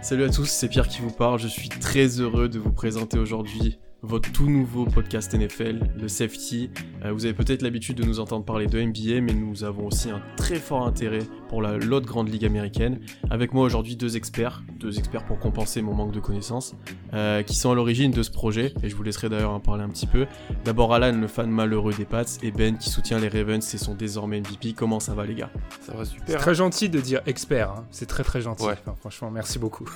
Salut à tous, c'est Pierre qui vous parle. Je suis très heureux de vous présenter aujourd'hui votre tout nouveau podcast NFL, le Safety. Euh, vous avez peut-être l'habitude de nous entendre parler de NBA, mais nous avons aussi un très fort intérêt pour l'autre grande ligue américaine. Avec moi aujourd'hui deux experts, deux experts pour compenser mon manque de connaissances, euh, qui sont à l'origine de ce projet, et je vous laisserai d'ailleurs en parler un petit peu. D'abord Alan, le fan malheureux des Pats, et Ben qui soutient les Ravens et sont désormais MVP. Comment ça va les gars? Ça va super. C'est très gentil de dire expert, hein. c'est très très gentil. franchement, merci beaucoup.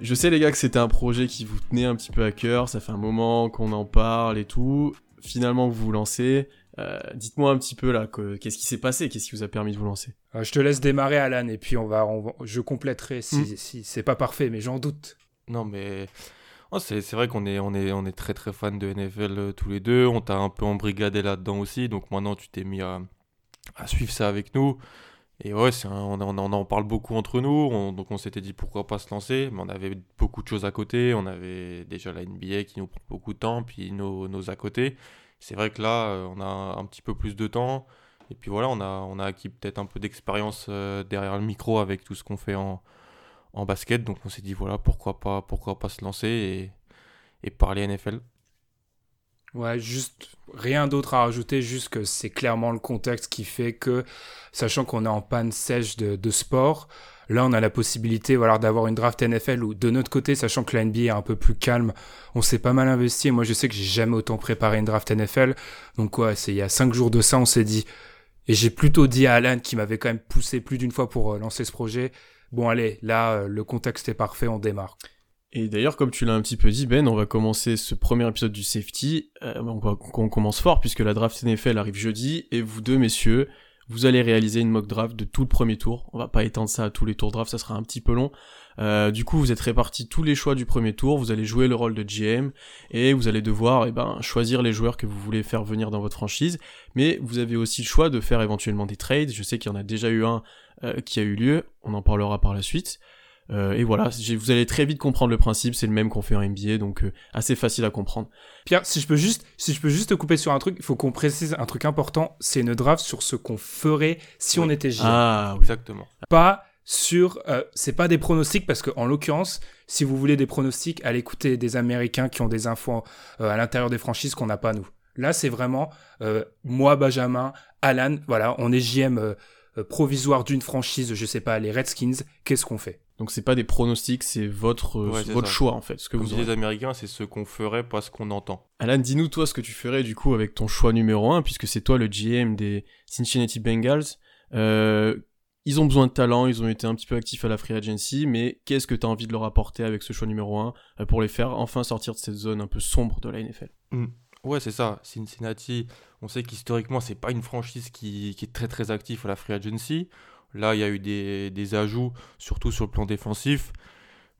Je sais les gars que c'était un projet qui vous tenait un petit peu à cœur, ça fait un moment qu'on en parle et tout. Finalement vous vous lancez. Euh, dites-moi un petit peu là, qu'est-ce qui s'est passé, qu'est-ce qui vous a permis de vous lancer? Euh, Je te laisse démarrer Alan et puis on va, je compléterai si, hmm. si c'est pas parfait, mais j'en doute. Non mais oh, c'est vrai qu'on est, on est, on est très très fan de NFL euh, tous les deux. On t'a un peu embrigadé là-dedans aussi, donc maintenant tu t'es mis à, à, suivre ça avec nous. Et ouais, on, en parle beaucoup entre nous, donc on s'était dit pourquoi pas se lancer, mais on avait beaucoup de choses à côté, on avait déjà la NBA qui nous prend beaucoup de temps, puis nos, nos à côté. C'est vrai que là, euh, on a un petit peu plus de temps, et puis voilà, on a, on a acquis peut-être un peu d'expérience euh, derrière le micro avec tout ce qu'on fait en, en basket, donc on s'est dit voilà, pourquoi pas, pourquoi pas se lancer et parler NFL. Ouais, juste rien d'autre à rajouter, juste que c'est clairement le contexte qui fait que, sachant qu'on est en panne sèche de, de sport, là on a la possibilité voilà, d'avoir une draft NFL ou de notre côté, sachant que la NBA est un peu plus calme, on s'est pas mal investi. Et moi je sais que j'ai jamais autant préparé une draft NFL. Donc quoi, c'est il y a cinq jours de ça, on s'est dit, et j'ai plutôt dit à Alan qui m'avait quand même poussé plus d'une fois pour euh, lancer ce projet, bon allez, là euh, le contexte est parfait, on démarre. Et d'ailleurs, comme tu l'as un petit peu dit, Ben, on va commencer ce premier épisode du Safety. Euh, on, commence fort puisque la draft NFL arrive jeudi et vous deux, messieurs, vous allez réaliser une mock draft de tout le premier tour. On va pas étendre ça à tous les tours draft, ça sera un petit peu long. Euh, du coup, vous êtes répartis tous les choix du premier tour. Vous allez jouer le rôle de GM et vous allez devoir, eh ben, choisir les joueurs que vous voulez faire venir dans votre franchise. Mais vous avez aussi le choix de faire éventuellement des trades. Je sais qu'il y en a déjà eu un euh, qui a eu lieu. On en parlera par la suite. Euh, et voilà, vous allez très vite comprendre le principe, c'est le même qu'on fait en NBA, donc euh, assez facile à comprendre. Pierre, si je peux juste, si je peux juste te couper sur un truc, il faut qu'on précise un truc important, c'est une draft sur ce qu'on ferait si on était GM. Ah, exactement. Pas sur, euh, c'est pas des pronostics parce que en l'occurrence, si vous voulez des pronostics, allez écouter des Américains qui ont des infos à l'intérieur des franchises qu'on n'a pas nous. Là, c'est vraiment moi, Benjamin, Alan, voilà, on est GM provisoire d'une franchise, je sais pas, les Redskins. Qu'est-ce qu'on fait? Donc c'est pas des pronostics, c'est votre, euh, votre choix en fait. Ce que vous dites les Américains, c'est ce qu'on ferait, pas ce qu'on entend. Alan, dis-nous toi ce que tu ferais du coup avec ton choix numéro 1, puisque c'est toi le GM des Cincinnati Bengals. Euh, ils ont besoin de talent, ils ont été un petit peu actifs à la free agency, mais qu'est-ce que tu as envie de leur apporter avec ce choix numéro 1 euh, pour les faire enfin sortir de cette zone un peu sombre de la NFL hmm. Ouais, c'est ça. Cincinnati, on sait qu'historiquement, c'est pas une franchise qui, qui, est très très active à la free agency. Là, il y a eu des, ajouts, surtout sur le plan défensif.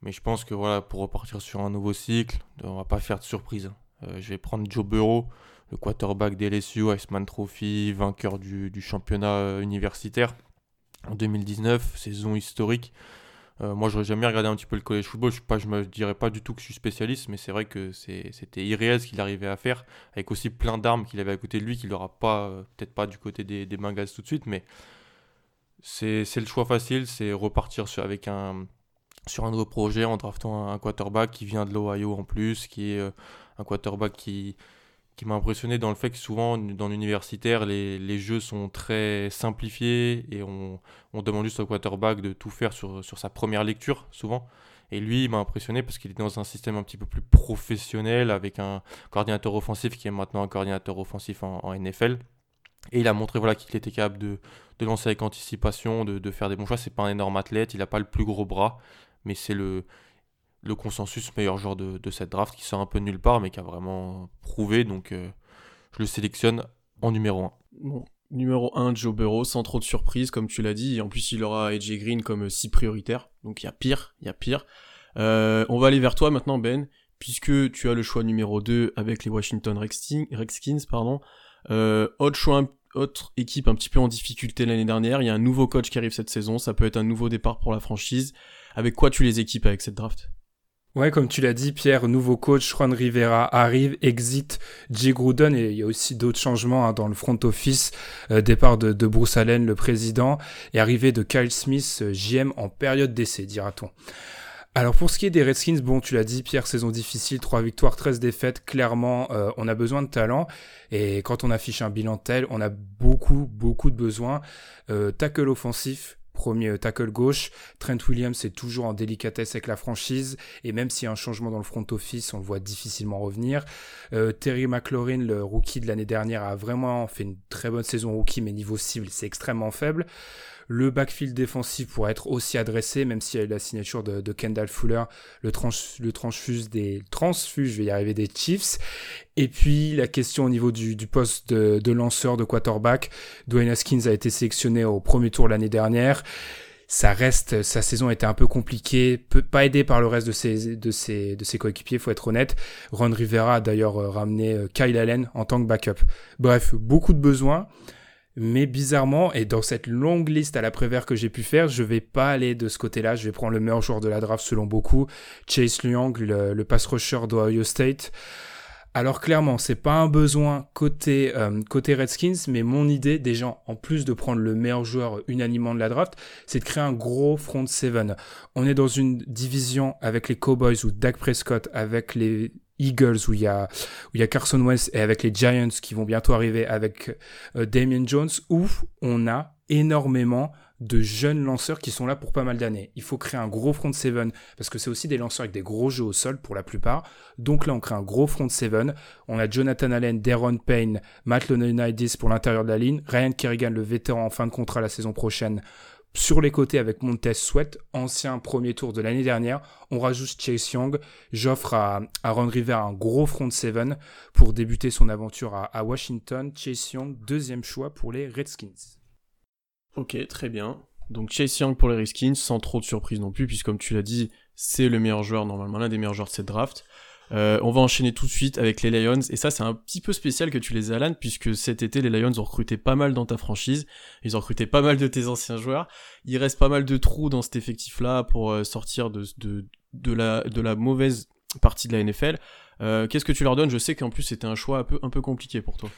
Mais je pense que voilà, pour repartir sur un nouveau cycle, on va pas faire de surprise. Euh, je vais prendre Joe Burrow, le quarterback d'LSU, Iceman Trophy, vainqueur du, championnat euh, universitaire en 2019, saison historique. Euh, moi, j'aurais jamais regardé un petit peu le college football. Je ne me dirais pas du tout que je suis spécialiste, mais c'est vrai que c'était irréel ce qu'il arrivait à faire, avec aussi plein d'armes qu'il avait à côté de lui, qu'il n'aura pas, peut-être pas du côté des, des Bengals tout de suite, mais c'est le choix facile, c'est repartir sur, avec un, sur un nouveau projet en draftant un, quarterback qui vient de l'Ohio en plus, qui est euh, un quarterback qui, qui m'a impressionné dans le fait que souvent dans l'universitaire, les, les, jeux sont très simplifiés et on, on, demande juste au quarterback de tout faire sur, sur sa première lecture, souvent. Et lui, il m'a impressionné parce qu'il est dans un système un petit peu plus professionnel avec un coordinateur offensif qui est maintenant un coordinateur offensif en, en NFL. Et il a montré voilà, qu'il était capable de, lancer avec anticipation, de, de faire des bons choix. C'est pas un énorme athlète, il n'a pas le plus gros bras, mais c'est le, consensus meilleur joueur de, cette draft qui sort un peu de nulle part, mais qui a vraiment prouvé. Donc euh, je le sélectionne en numéro 1. Bon, numéro 1, Joe Burrow, sans trop de surprise, comme tu l'as dit. En plus, il aura AJ Green comme si prioritaire. Donc il y a pire, il y a pire. Euh, on va aller vers toi maintenant, Ben, puisque tu as le choix numéro 2 avec les Washington Redskins. Pardon. Euh, autre choix, autre équipe un petit peu en difficulté l'année dernière. Il y a un nouveau coach qui arrive cette saison. Ça peut être un nouveau départ pour la franchise. Avec quoi tu les équipes avec cette draft? Ouais, comme tu l'as dit, Pierre, nouveau coach, Juan Rivera arrive, exit Jay Gruden, et il y a aussi d'autres changements hein, dans le front office, euh, départ de, de, Bruce Allen, le président, et arrivée de Kyle Smith, GM euh, en période d'essai, dira-t-on. Alors pour ce qui est des Redskins, bon tu l'as dit Pierre, saison difficile, 3 victoires, 13 défaites, clairement euh, on a besoin de talent et quand on affiche un bilan tel, on a beaucoup beaucoup de besoins. Euh, tackle offensif, premier tackle gauche. Trent Williams est toujours en délicatesse avec la franchise et même s'il y a un changement dans le front office, on le voit difficilement revenir. Euh, Terry McLaurin, le rookie de l'année dernière, a vraiment fait une très bonne saison rookie, mais niveau cible, c'est extrêmement faible. Le backfield défensif pourrait être aussi adressé, même s'il y a la signature de, Kendall Fuller, le, le transfuse des transfuge, je vais y arriver, des Chiefs. Et puis la question au niveau du, poste de, lanceur de quarterback, Dwayne Haskins a été sélectionné au premier tour l'année dernière ça reste, sa saison était un peu compliquée, pas aidé par le reste de ses, de ses, de ses coéquipiers, faut être honnête. Ron Rivera a d'ailleurs ramené euh, Kyle Allen en tant que backup. Bref, beaucoup de besoins. Mais bizarrement, et dans cette longue liste à l'après-vert que j'ai pu faire, je vais pas aller de ce côté-là. Je vais prendre le meilleur joueur de la draft selon beaucoup, Chase Young, le, pass rusher d'Ohio State. Alors clairement, c'est pas un besoin côté euh, côté Redskins, mais mon idée déjà, en plus de prendre le meilleur joueur unanimement de la draft, c'est de créer un gros front seven. On est dans une division avec les Cowboys ou Dak Prescott, avec les Eagles où il y a Carson Wentz et avec les Giants qui vont bientôt arriver avec euh, Damien Jones où on a énormément de jeunes lanceurs qui sont là pour pas mal d'années. Il faut créer un gros front seven parce que c'est aussi des lanceurs avec des gros jeux au sol pour la plupart. Donc là, on crée un gros front seven. On a Jonathan Allen, Deron Payne, Matt Lononidis pour l'intérieur de la ligne, Ryan Kerrigan, le vétéran en fin de contrat la saison prochaine sur les côtés avec Montez Sweat, ancien premier tour de l'année dernière. On rajoute Chase Young. J'offre à, Ron River un gros front seven pour débuter son aventure à, Washington. Chase Young, deuxième choix pour les Redskins. Ok, très bien. Donc Chase Young pour les Redskins, sans trop de surprise non plus, puisque comme tu l'as dit, c'est le meilleur joueur, normalement l'un des meilleurs joueurs de cette draft. Euh, on va enchaîner tout de suite avec les Lions. Et ça, c'est un petit peu spécial que tu les aies, Alan, puisque cet été, les Lions ont recruté pas mal dans ta franchise. Ils ont recruté pas mal de tes anciens joueurs. Il reste pas mal de trous dans cet effectif-là pour euh, sortir de, de, la, de la mauvaise partie de la NFL. Euh, Qu'est-ce que tu leur donnes? Je sais qu'en plus, c'était un choix un peu, un peu compliqué pour toi.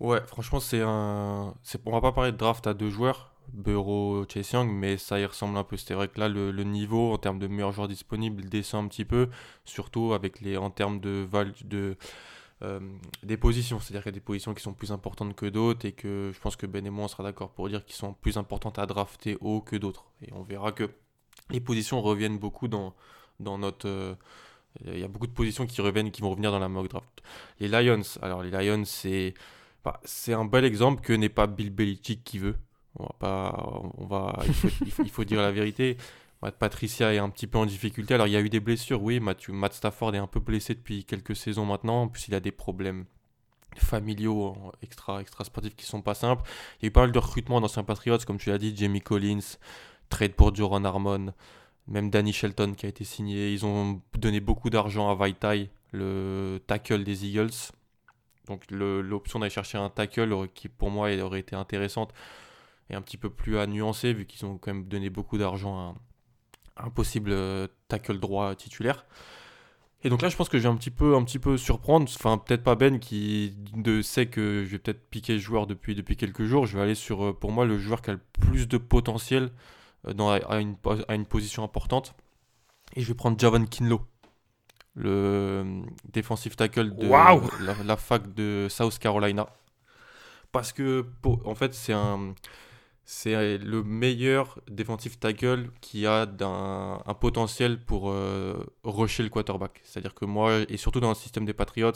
Ouais, franchement, c'est un. On va pas parler de draft à deux joueurs. Bureau, Chase Young, mais ça y ressemble un peu. C'est vrai que là, le, niveau en termes de meilleurs joueurs disponibles descend un petit peu, surtout avec les, en termes de, de euh, des positions. C'est-à-dire qu'il y a des positions qui sont plus importantes que d'autres et que je pense que Ben et moi on sera d'accord pour dire qu'ils sont plus importantes à drafter haut que d'autres. Et on verra que les positions reviennent beaucoup dans, dans notre. Euh, il y a beaucoup de positions qui reviennent qui vont revenir dans la mock draft. Les Lions, alors les Lions, c'est. Bah, c'est un bel exemple que n'est pas Bill Belichick qui veut. On va pas, on va, il faut, dire la vérité. Patricia est un petit peu en difficulté. Alors il y a eu des blessures, oui. Matt Stafford est un peu blessé depuis quelques saisons maintenant. En plus il a des problèmes familiaux extra, extra sportifs qui sont pas simples. Il y a eu pas mal de recrutements d'anciens Patriots, comme tu l'as dit, Jamie Collins, trade pour Joran Harmon, même Danny Shelton qui a été signé. Ils ont donné beaucoup d'argent à Vaitai, le tackle des Eagles. Donc l'option d'aller chercher un tackle qui pour moi aurait été intéressante et un petit peu plus à nuancer, vu qu'ils ont quand même donné beaucoup d'argent à un possible euh, tackle droit titulaire. Et donc là, je pense que je vais un petit peu, un petit peu surprendre. Enfin, peut-être pas Ben qui de, sait que je vais peut-être piquer le joueur depuis, depuis quelques jours. Je vais aller sur, euh, pour moi, le joueur qui a le plus de potentiel euh, dans, à, une, à une position importante. Et je vais prendre Javan Kinlo, le défensif tackle de la, fac de South Carolina. Parce que, en fait, c'est un, c'est le meilleur défensif tackle qui a un, potentiel pour euh, rusher le quarterback. C'est-à-dire que moi, et surtout dans le système des Patriots,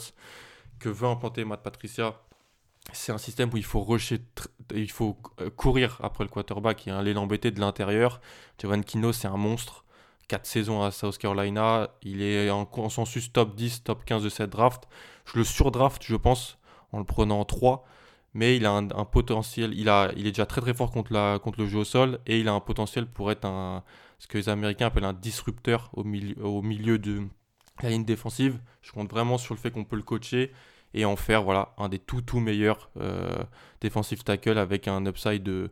que veut implanter Matt Patricia, c'est un système où il faut il faut euh, courir après le quarterback et aller l'embêter de l'intérieur. Javon Kino, c'est un monstre. 4 saisons à South Carolina. Il est en consensus top 10, top 15 de cette draft. Je le surdraft, je pense, en le prenant en 3 mais il a un, potentiel, il, a, il est déjà très très fort contre, la, contre le jeu au sol, et il a un potentiel pour être un, ce que les Américains appellent un disrupteur au milieu, au milieu de la ligne défensive. Je compte vraiment sur le fait qu'on peut le coacher et en faire voilà, un des tout tout meilleurs euh, défensifs tackle avec un upside de,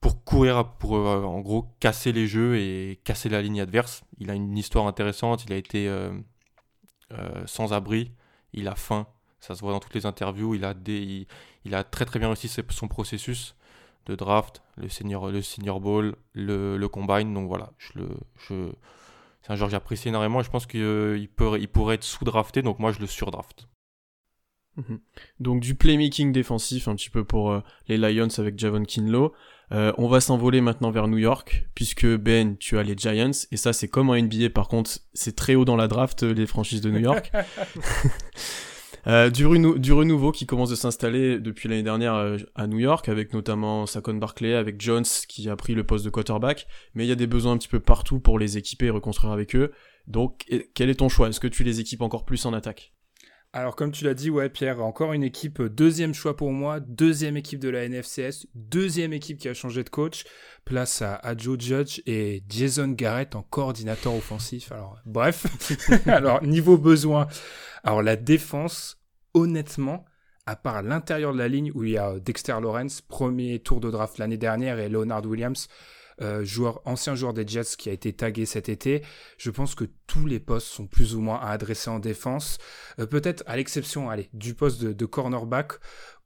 pour courir, pour euh, en gros casser les jeux et casser la ligne adverse. Il a une histoire intéressante, il a été euh, sans abri, il a faim, ça se voit dans toutes les interviews. Il a, des, il, a très très bien réussi son processus de draft, le senior, le senior ball, le, le combine. Donc voilà, je le, je, c'est un joueur que j'apprécie énormément et je pense qu'il il pourrait être sous-drafté, donc moi je le surdraft. Mhm. Donc du playmaking défensif un petit peu pour euh, les Lions avec Javon Kinlo. Euh, on va s'envoler maintenant vers New York puisque Ben tu as les Giants et ça c'est comme en NBA par contre c'est très haut dans la draft les franchises de New York. Euh, du, renouveau qui commence de s'installer depuis l'année dernière à New York, avec notamment Saquon Barkley, avec Jones qui a pris le poste de quarterback, mais il y a des besoins un petit peu partout pour les équiper et reconstruire avec eux. Donc, quel est ton choix? Est-ce que tu les équipes encore plus en attaque? Alors comme tu l'as dit, ouais Pierre, encore une équipe, euh, deuxième choix pour moi, deuxième équipe de la NFCS, deuxième équipe qui a changé de coach, place à, Joe Judge et Jason Garrett en coordinateur offensif. Alors bref, alors niveau besoin, alors la défense, honnêtement, à part l'intérieur de la ligne où il y a Dexter Lawrence, premier tour de draft l'année dernière, et Leonard Williams, euh, joueur, ancien joueur des Jets qui a été tagué cet été. Je pense que tous les postes sont plus ou moins à adresser en défense. Euh, peut-être à l'exception, du poste de, de, cornerback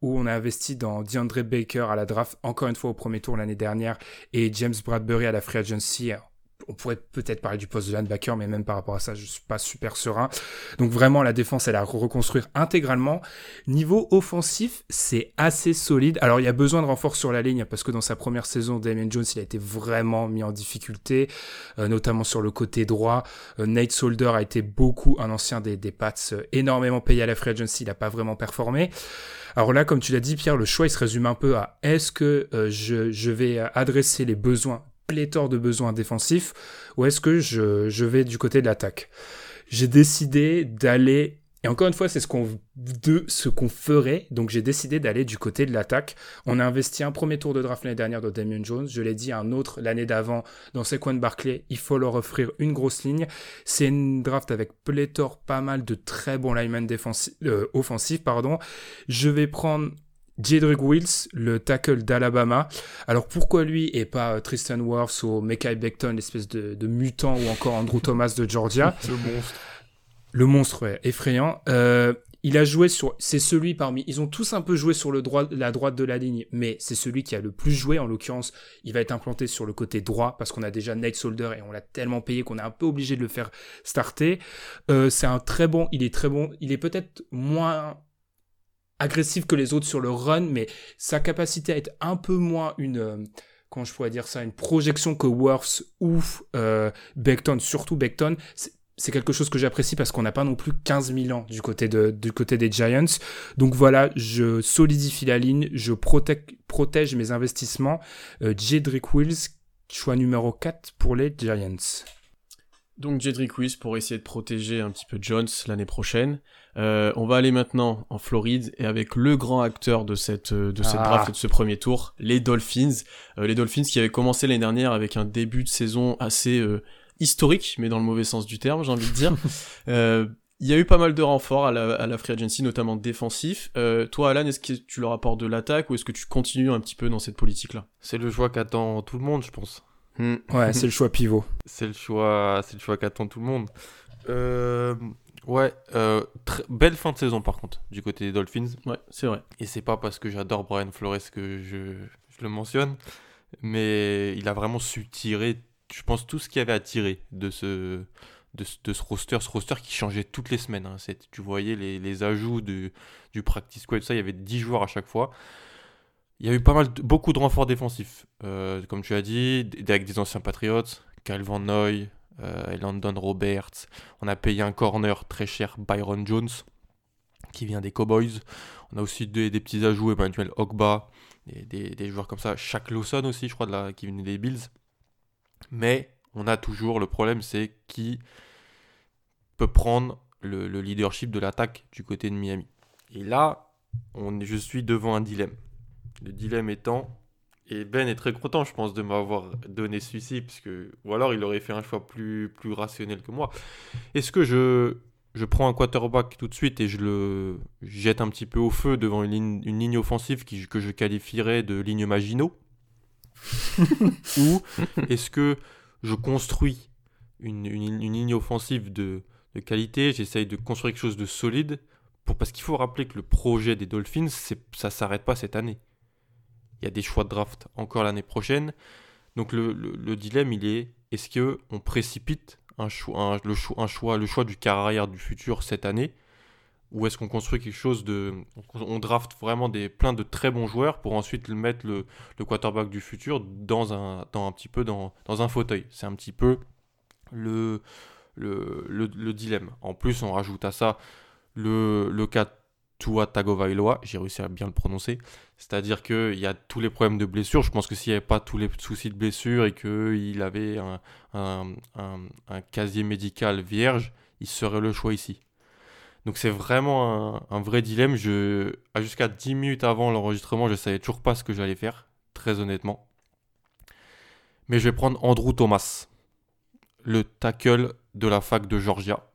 où on a investi dans DeAndre Baker à la draft encore une fois au premier tour l'année dernière et James Bradbury à la free agency on pourrait peut-être parler du poste de linebacker, mais même par rapport à ça, je suis pas super serein. Donc vraiment, la défense, elle a reconstruire intégralement. Niveau offensif, c'est assez solide. Alors, il y a besoin de renfort sur la ligne, parce que dans sa première saison, Damien Jones, il a été vraiment mis en difficulté, euh, notamment sur le côté droit. Euh, Nate Solder a été beaucoup un ancien des, Pats, euh, énormément payé à la free agency, il n'a pas vraiment performé. Alors là, comme tu l'as dit, Pierre, le choix, il se résume un peu à est-ce que je vais adresser les besoins pléthore de besoins défensifs ou est-ce que je, vais du côté de l'attaque? J'ai décidé d'aller, et encore une fois, c'est ce qu'on de ce ferait, donc j'ai décidé d'aller du côté de l'attaque. On a investi un premier tour de draft l'année dernière dans Damien Jones, je l'ai dit, un autre l'année d'avant dans Sequan Barclay, il faut leur offrir une grosse ligne. C'est une draft avec pléthore, pas mal de très bons linemen euh, offensifs, pardon. Je vais prendre Jedrick Wills, le tackle d'Alabama. Alors pourquoi lui et pas euh, Tristan Wirfs ou Mekai Beckton, l'espèce de, mutant, ou encore Andrew Thomas de Georgia? Le monstre. Le monstre, ouais, effrayant. Euh, il a joué sur, c'est celui parmi, ils ont tous un peu joué sur le droit, la droite de la ligne, mais c'est celui qui a le plus joué. En l'occurrence, il va être implanté sur le côté droit parce qu'on a déjà Nate Solder et on l'a tellement payé qu'on est un peu obligé de le faire starter. Euh, c'est un très bon, il est très bon. Il est peut-être moins agressif que les autres sur le run, mais sa capacité à être un peu moins une, euh, comment je pourrais dire ça, une projection que Worths ou euh, Beckton, surtout Beckton, c'est quelque chose que j'apprécie parce qu'on n'a pas non plus 15 000 ans du côté, de, du côté des Giants. Donc voilà, je solidifie la ligne, je protège mes investissements. Euh, Jedrick Wills, choix numéro 4 pour les Giants. Donc Jedrick Wills pour essayer de protéger un petit peu Jones l'année prochaine. Euh, on va aller maintenant en Floride et avec le grand acteur de cette euh, de cette ah. draft et de ce premier tour, les Dolphins. Euh, les Dolphins qui avaient commencé l'année dernière avec un début de saison assez historique, mais dans le mauvais sens du terme, j'ai envie de dire. Il y a eu pas mal de renforts à la, à la free agency, notamment défensif. toi, Alan, est-ce que tu leur apportes de l'attaque ou est-ce que tu continues un petit peu dans cette politique-là? C'est le choix qu'attend tout le monde, je pense. Hmm. Ouais, c'est le choix pivot. C'est le choix, c'est le choix qu'attend tout le monde. Euh, Ouais, euh, belle fin de saison par contre, du côté des Dolphins. Ouais, c'est vrai. Et c'est pas parce que j'adore Brian Flores que je, je, le mentionne, mais il a vraiment su tirer, je pense, tout ce qu'il y avait à tirer de ce, de, de, ce roster, ce roster qui changeait toutes les semaines. Hein. Tu voyais les, les ajouts du, du practice squad, ça, il y avait 10 joueurs à chaque fois. Il y a eu pas mal, beaucoup de renforts défensifs, euh, comme tu as dit, avec des anciens Patriots, Kyle Van Noy, euh, Landon Roberts. On a payé un corner très cher, Byron Jones, qui vient des Cowboys. On a aussi des, petits ajouts, Emmanuel Ogba, des, des, joueurs comme ça. Shaq Lawson aussi, je crois, de la, qui venait des Bills. Mais on a toujours le problème, c'est qui peut prendre le, leadership de l'attaque du côté de Miami. Et là, je suis devant un dilemme. Le dilemme étant, et Ben est très content, je pense, de m'avoir donné celui-ci, parce que, ou alors il aurait fait un choix plus, plus rationnel que moi. Est-ce que je, je prends un quarterback tout de suite et je le jette un petit peu au feu devant une ligne, une ligne offensive qui, que je qualifierais de ligne Maginot? Ou est-ce que je construis une, une, ligne offensive de, de qualité, j'essaye de construire quelque chose de solide, pour, parce qu'il faut rappeler que le projet des Dolphins, ça ne s'arrête pas cette année il y a des choix de draft encore l'année prochaine. Donc le, dilemme, il est est-ce qu'on précipite un choix, le, choix, un choix, le choix du carrière du futur cette année? Ou est-ce qu'on construit quelque chose de. On draft vraiment des, plein de très bons joueurs pour ensuite mettre le, quarterback du futur dans un, dans un petit peu dans, dans un fauteuil? C'est un petit peu le, le, le, dilemme. En plus, on rajoute à ça le, le cas Tua Tagovailoa, j'ai réussi à bien le prononcer. C'est-à-dire qu'il y a tous les problèmes de blessure. Je pense que s'il n'y avait pas tous les soucis de blessure et qu'il avait un, casier médical vierge, il serait le choix ici. Donc c'est vraiment un, vrai dilemme. Jusqu'à 10 minutes avant l'enregistrement, je ne savais toujours pas ce que j'allais faire, très honnêtement. Mais je vais prendre Andrew Thomas, le tackle de la fac de Georgia,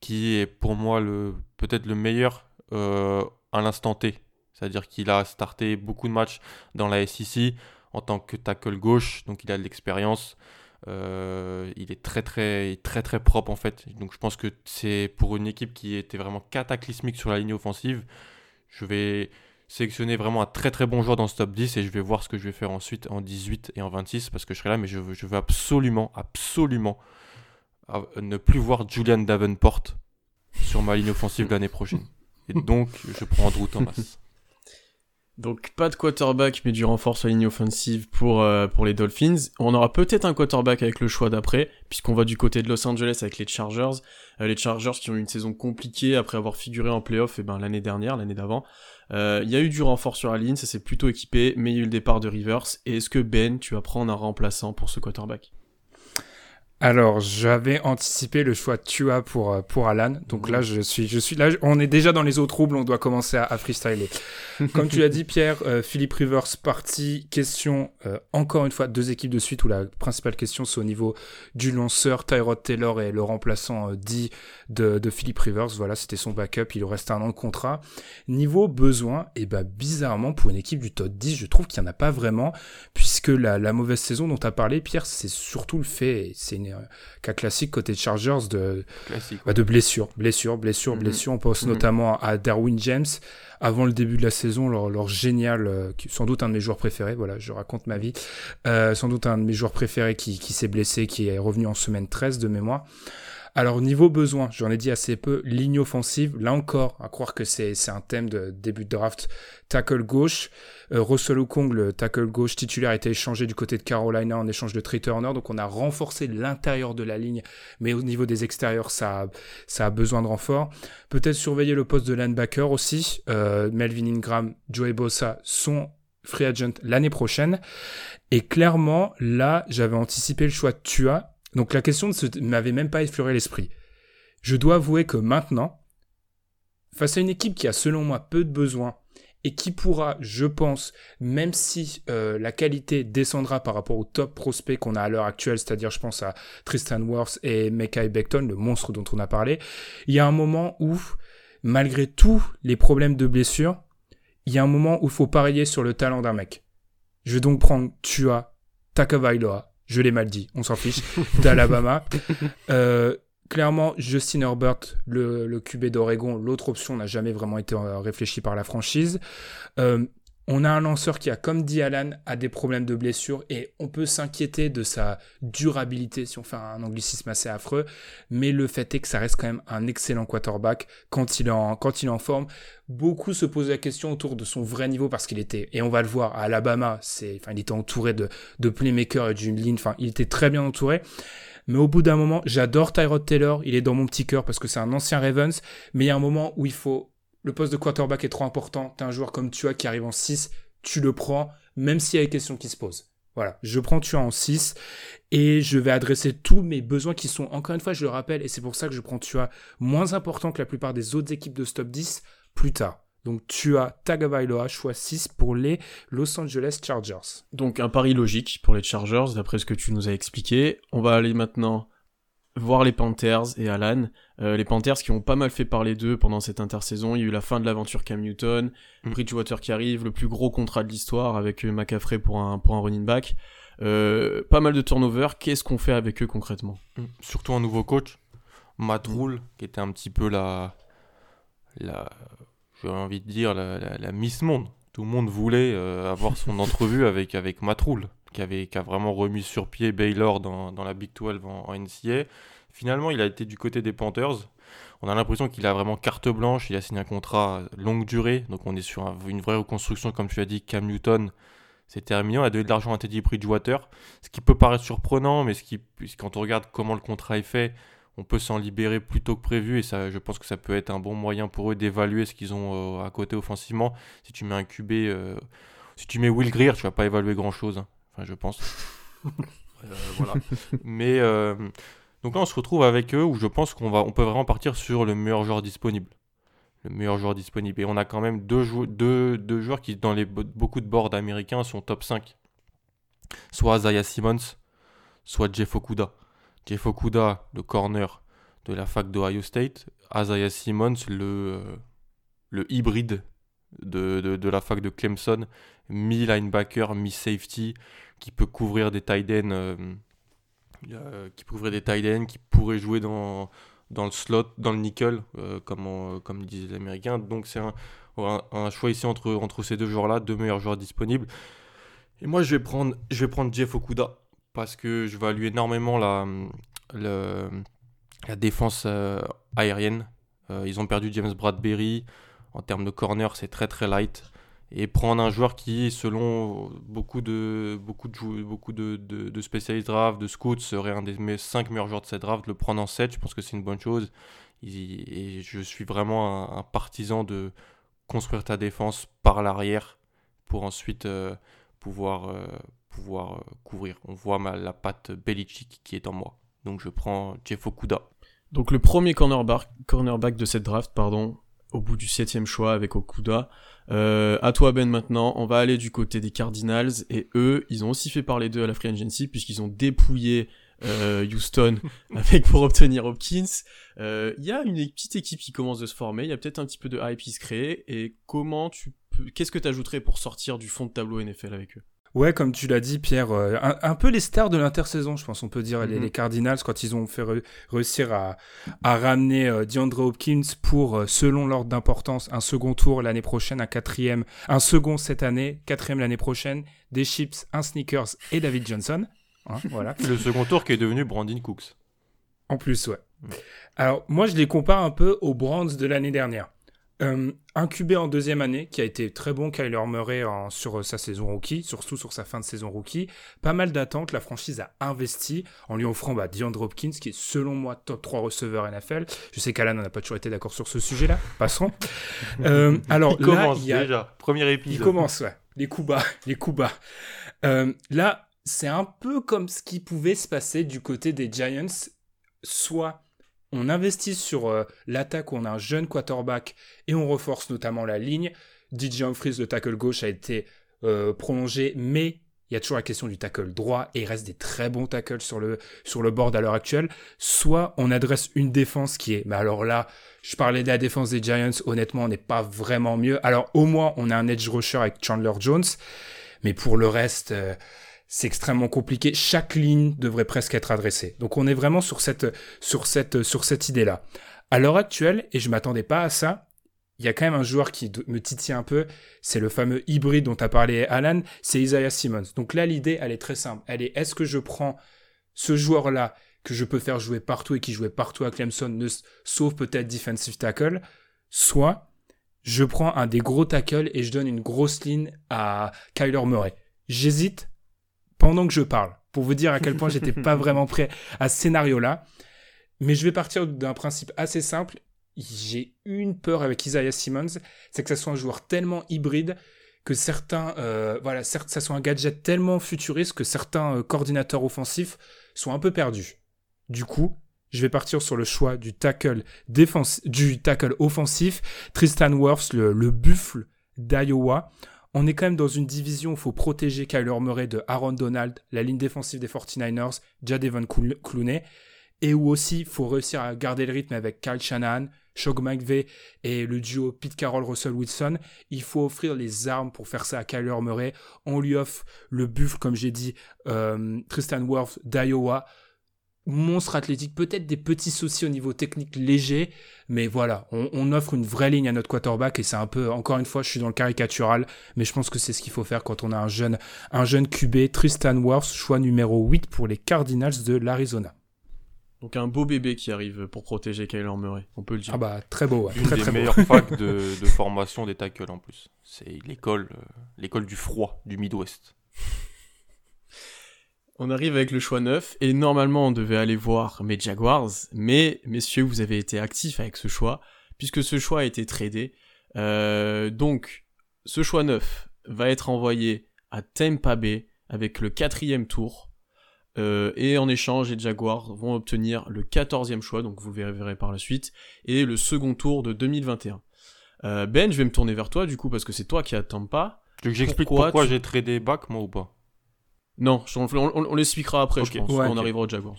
qui est pour moi peut-être le meilleur euh, à l'instant T. C'est-à-dire qu'il a starté beaucoup de matchs dans la SEC en tant que tackle gauche, donc il a de l'expérience. Euh, il est très très très très propre en fait. Donc je pense que c'est pour une équipe qui était vraiment cataclysmique sur la ligne offensive. Je vais sélectionner vraiment un très très bon joueur dans ce top 10 et je vais voir ce que je vais faire ensuite en 18 et en 26 parce que je serai là mais je veux, je veux absolument absolument ne plus voir Julian Davenport sur ma ligne offensive l'année prochaine. Et donc, je prends Andrew Thomas. Donc pas de quarterback mais du renfort sur la ligne offensive pour, euh, pour les Dolphins. On aura peut-être un quarterback avec le choix d'après, puisqu'on va du côté de Los Angeles avec les Chargers. Euh, les Chargers qui ont eu une saison compliquée après avoir figuré en playoff eh ben, l'année dernière, l'année d'avant. Euh, il y a eu du renfort sur la ligne, ça s'est plutôt équipé, mais il y a eu le départ de Rivers. Et est-ce que Ben, tu vas prendre un remplaçant pour ce quarterback? Alors, j'avais anticipé le choix de Tua pour, euh, pour Alan. Donc là, je suis, je suis là, on est déjà dans les eaux troubles, on doit commencer à, freestyler. Comme tu l'as dit, Pierre, euh, Philippe Rivers parti. Question, euh, encore une fois, deux équipes de suite où la principale question, c'est au niveau du lanceur. Tyrod Taylor et le remplaçant dit de, de Philippe Rivers. Voilà, c'était son backup. Il reste un an de contrat. Niveau besoin, et eh ben, bizarrement, pour une équipe du top 10, je trouve qu'il n'y en a pas vraiment, puisque la, la mauvaise saison dont tu as parlé, Pierre, c'est surtout le fait, c'est une euh, cas classique côté Chargers de, bah, de blessures, blessures, blessures, mhm. On pense mhm. notamment à Darwin James. Avant le début de la saison, leur, génial, euh, sans doute un de mes joueurs préférés, voilà, je raconte ma vie, euh, sans doute un de mes joueurs préférés qui, qui s'est blessé, qui est revenu en semaine 13 de mémoire. Alors niveau besoin, j'en ai dit assez peu, ligne offensive, là encore, à croire que c'est un thème de début de draft, tackle gauche, euh, Russell Okong, le tackle gauche titulaire, a été échangé du côté de Carolina en échange de Trey Turner, donc on a renforcé l'intérieur de la ligne, mais au niveau des extérieurs, ça a, besoin de renfort. Peut-être surveiller le poste de linebacker aussi, euh, Melvin Ingram, Joey Bossa sont free agent l'année prochaine, et clairement, là, j'avais anticipé le choix de Tua, donc la question ne m'avait même pas effleuré l'esprit. Je dois avouer que maintenant, face à une équipe qui a selon moi peu de besoins et qui pourra, je pense, même si euh, la qualité descendra par rapport au top prospect qu'on a à l'heure actuelle, c'est-à-dire je pense à Tristan Worth et Mekai Beckton, le monstre dont on a parlé, il y a un moment où, malgré tous les problèmes de blessure, il y a un moment où il faut parier sur le talent d'un mec. Je vais donc prendre Tua Takavailoa, je l'ai mal dit, on s'en fiche, d'Alabama. Euh, clairement, Justin Herbert, le, QB d'Oregon, l'autre option n'a jamais vraiment été euh, réfléchie par la franchise. Euh, on a un lanceur qui a, comme dit Alan, a des problèmes de blessure et on peut s'inquiéter de sa durabilité si on fait un anglicisme assez affreux. Mais le fait est que ça reste quand même un excellent quarterback quand il est en, forme. Beaucoup se posent la question autour de son vrai niveau parce qu'il était, et on va le voir, à Alabama, enfin, il était entouré de, de playmakers et d'une ligne, enfin, il était très bien entouré. Mais au bout d'un moment, j'adore Tyrod Taylor, il est dans mon petit cœur parce que c'est un ancien Ravens, mais il y a un moment où il faut le poste de quarterback est trop important, t'as un joueur comme Tua qui arrive en 6, tu le prends, même s'il y a des questions qui se posent. Voilà, je prends Tua en 6 et je vais adresser tous mes besoins qui sont, encore une fois, je le rappelle, et c'est pour ça que je prends Tua moins important que la plupart des autres équipes de stop 10 plus tard. Donc tu as Tagovailoa, choix 6 pour les Los Angeles Chargers. Donc un pari logique pour les Chargers, d'après ce que tu nous as expliqué. On va aller maintenant voir les Panthers et Alan. Euh, les Panthers qui ont pas mal fait parler d'eux pendant cette intersaison. Il y a eu la fin de l'aventure Cam Newton, mm. Bridgewater qui arrive, le plus gros contrat de l'histoire avec euh, McCaffrey pour un, pour un running back. Euh, pas mal de turnover. Qu'est-ce qu'on fait avec eux concrètement? Mm. Surtout un nouveau coach, Matt Rule, qui était un petit peu la, la j'ai envie de dire, la, Miss Monde. Tout le monde voulait avoir son entrevue avec, avec Matt Rule. Qui, avait, qui a vraiment remis sur pied Baylor dans, dans la Big 12 en, en, NCA. Finalement, il a été du côté des Panthers. On a l'impression qu'il a vraiment carte blanche. Il a signé un contrat longue durée. Donc, on est sur une vraie reconstruction, comme tu as dit, Cam Newton. C'est terminé. On a donné de l'argent à Teddy Bridgewater. Ce qui peut paraître surprenant, mais ce qui, quand on regarde comment le contrat est fait, on peut s'en libérer plus tôt que prévu et ça, je pense que ça peut être un bon moyen pour eux d'évaluer ce qu'ils ont euh, à côté offensivement. Si tu mets un QB, euh, si tu mets Will Greer, tu vas pas évaluer grand chose. Enfin, je pense. Euh, voilà. Mais donc là, on se retrouve avec eux où je pense qu'on va, on peut vraiment partir sur le meilleur joueur disponible. Le meilleur joueur disponible. Et on a quand même deux, deux, deux joueurs qui, dans les, beaucoup de boards américains, sont top 5. Soit Zaya Simmons, soit Jeff Okuda. Jeff Okuda, le corner de la fac d'Ohio State. Isaiah Simmons, le, euh, le hybride de, de, la fac de Clemson. Mi-linebacker, mi-safety, qui peut couvrir des tight ends, euh, euh, qui peut des tight qui pourrait jouer dans, dans le slot, dans le nickel, comme, comme disent les Américains. Donc c'est un, un, choix ici entre, entre ces deux joueurs-là, deux meilleurs joueurs disponibles. Et moi, je vais prendre, je vais prendre Jeff Okuda parce que je value énormément la, la défense euh, aérienne. Euh, ils ont perdu James Bradbury. En termes de corner, c'est très très light. Et prendre un joueur qui, selon beaucoup de, beaucoup de, beaucoup de, de, spécialistes draft, de scouts, serait un des 5 meilleurs joueurs de cette draft, le prendre en 7, je pense que c'est une bonne chose. Et je suis vraiment un, partisan de construire ta défense par l'arrière pour ensuite euh, pouvoir, pouvoir euh, couvrir. On voit la patte Belichick qui est en moi. Donc je prends Jeff Okuda. Donc le premier cornerback, cornerback de cette draft, pardon, au bout du septième choix avec Okuda. Euh, à toi Ben maintenant, on va aller du côté des Cardinals. Et eux, ils ont aussi fait parler d'eux à la Free Agency puisqu'ils ont dépouillé euh, Houston avec pour obtenir Hopkins. Il y a une petite équipe qui commence de se former, il y a peut-être un petit peu de hype qui se crée. Et comment tu peux, qu'est-ce que tu ajouterais pour sortir du fond de tableau NFL avec eux? Ouais, comme tu l'as dit, Pierre, euh, un, peu les stars de l'intersaison, je pense, on peut dire, les, mhm. Cardinals, quand ils ont fait réussir à, ramener euh, DeAndre Hopkins pour, euh, selon l'ordre d'importance, un second tour l'année prochaine, un quatrième, un second cette année, quatrième l'année prochaine, des chips, un sneakers et David Johnson. Hein, voilà. Le second tour qui est devenu Brandon Cooks. En plus, ouais. Alors, moi, je les compare un peu aux Brands de l'année dernière. Euh, un QB en deuxième année qui a été très bon, Kyler Murray sur euh, sa saison rookie, surtout sur sa fin de saison rookie. Pas mal d'attentes, la franchise a investi en lui offrant bah, DeAndre Hopkins, qui est selon moi top 3 receveur NFL. Je sais qu'Alan n'a pas toujours été d'accord sur ce sujet-là, passons. Euh, alors il commence déjà, premier épisode. Il commence, ouais. Les coups bas, les coups bas. là, c'est un peu comme ce qui pouvait se passer du côté des Giants, soit on investit sur euh, l'attaque où on a un jeune quarterback et on renforce notamment la ligne. DJ Humphries, le tackle gauche, a été euh, prolongé, mais il y a toujours la question du tackle droit et il reste des très bons tackles sur le, sur board à l'heure actuelle. Soit on adresse une défense qui est, mais alors là, je parlais de la défense des Giants, honnêtement, on n'est pas vraiment mieux. Alors au moins, on a un edge rusher avec Chandler Jones, mais pour le reste, euh, c'est extrêmement compliqué. Chaque ligne devrait presque être adressée. Donc on est vraiment sur cette, sur cette, sur cette idée-là. À l'heure actuelle, et je m'attendais pas à ça, il y a quand même un joueur qui me titille un peu, c'est le fameux hybride dont a parlé Alan, c'est Isaiah Simmons. Donc là, l'idée, elle est très simple. Elle est, est-ce que je prends ce joueur-là que je peux faire jouer partout et qui jouait partout à Clemson, sauf peut-être defensive tackle, soit je prends un des gros tackles et je donne une grosse ligne à Kyler Murray. J'hésite pendant que je parle, pour vous dire à quel point j'étais pas vraiment prêt à ce scénario-là. Mais je vais partir d'un principe assez simple. J'ai une peur avec Isaiah Simmons, c'est que ça soit un joueur tellement hybride que certains, euh, voilà, certes, ça soit un gadget tellement futuriste que certains euh, coordinateurs offensifs sont un peu perdus. Du coup, je vais partir sur le choix du tackle défense, du tackle offensif, Tristan Wirfs, le, le buffle d'Iowa on est quand même dans une division où il faut protéger Kyler Murray de Aaron Donald, la ligne défensive des 49ers, Jadevon Clooney, et où aussi il faut réussir à garder le rythme avec Kyle Shanahan, Shog McVeigh et le duo Pete Carroll Russell Wilson. Il faut offrir les armes pour faire ça à Kyler Murray. On lui offre le buffle, comme j'ai dit, euh, Tristan Wirth d'Iowa. Monstre athlétique, peut-être des petits soucis au niveau technique léger, mais voilà, on, offre une vraie ligne à notre quarterback et c'est un peu, encore une fois, je suis dans le caricatural, mais je pense que c'est ce qu'il faut faire quand on a un jeune, un jeune QB, Tristan Worth, choix numéro 8 pour les Cardinals de l'Arizona. Donc un beau bébé qui arrive pour protéger Kyler Murray, on peut le dire. Ah bah très beau, ouais. Une très, des très meilleures facs de, formation des tackles en plus. C'est l'école, euh, l'école du froid du Midwest. On arrive avec le choix 9 et normalement on devait aller voir mes Jaguars, mais messieurs vous avez été actifs avec ce choix puisque ce choix a été tradé. Euh, donc ce choix 9 va être envoyé à Tampa Bay avec le quatrième tour euh, et en échange les Jaguars vont obtenir le 14e choix, donc vous verrez par la suite, et le second tour de 2021. Euh, ben, je vais me tourner vers toi du coup parce que c'est toi qui as Tampa. Tu veux que j'explique pourquoi, j'ai tradé back moi ou pas? Non, on, l'expliquera après, je pense, quand on arrivera aux Jaguars.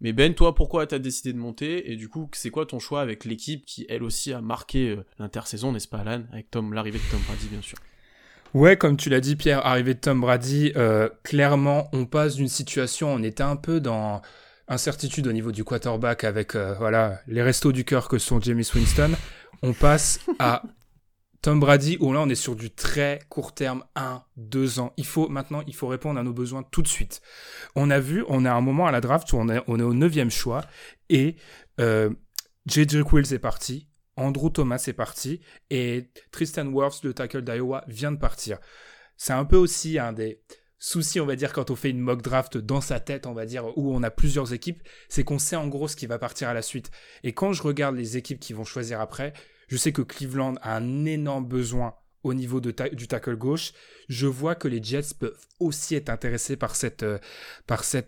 Mais Ben, toi, pourquoi t'as décidé de monter Et du coup, c'est quoi ton choix avec l'équipe qui, elle aussi, a marqué euh, l'intersaison, n'est-ce pas, Alan Avec Tom, l'arrivée de Tom Brady, bien sûr? Ouais, comme tu l'as dit, Pierre, arrivée de Tom Brady, euh, clairement, on passe d'une situation, on était un peu dans incertitude au niveau du quarterback avec euh, voilà les restos du cœur que sont James Winston. On passe à Tom Brady, où là on est sur du très court terme, 1, 2 ans. Il faut maintenant, il faut répondre à nos besoins tout de suite. On a vu, on a un moment à la draft où on est, on est au neuvième choix et euh, J.J. Quills est parti, Andrew Thomas est parti et Tristan Wirfs, le tackle d'Iowa, vient de partir. C'est un peu aussi un des soucis, on va dire, quand on fait une mock draft dans sa tête, on va dire, où on a plusieurs équipes, c'est qu'on sait en gros ce qui va partir à la suite. Et quand je regarde les équipes qui vont choisir après, je sais que Cleveland a un énorme besoin au niveau du tackle gauche. Je vois que les Jets peuvent aussi être intéressés par cette, euh,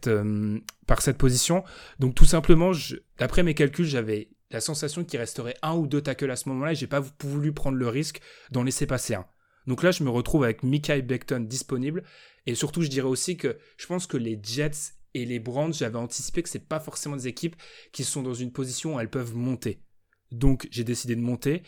euh, position. Donc tout simplement, d'après mes calculs, j'avais la sensation qu'il resterait un ou deux tackles à ce moment-là et j'ai pas voulu prendre le risque d'en laisser passer un. Donc là, je me retrouve avec Mikai Beckton disponible. Et surtout, je dirais aussi que je pense que les Jets et les Browns, j'avais anticipé que c'est pas forcément des équipes qui sont dans une position où elles peuvent monter. Donc j'ai décidé de monter.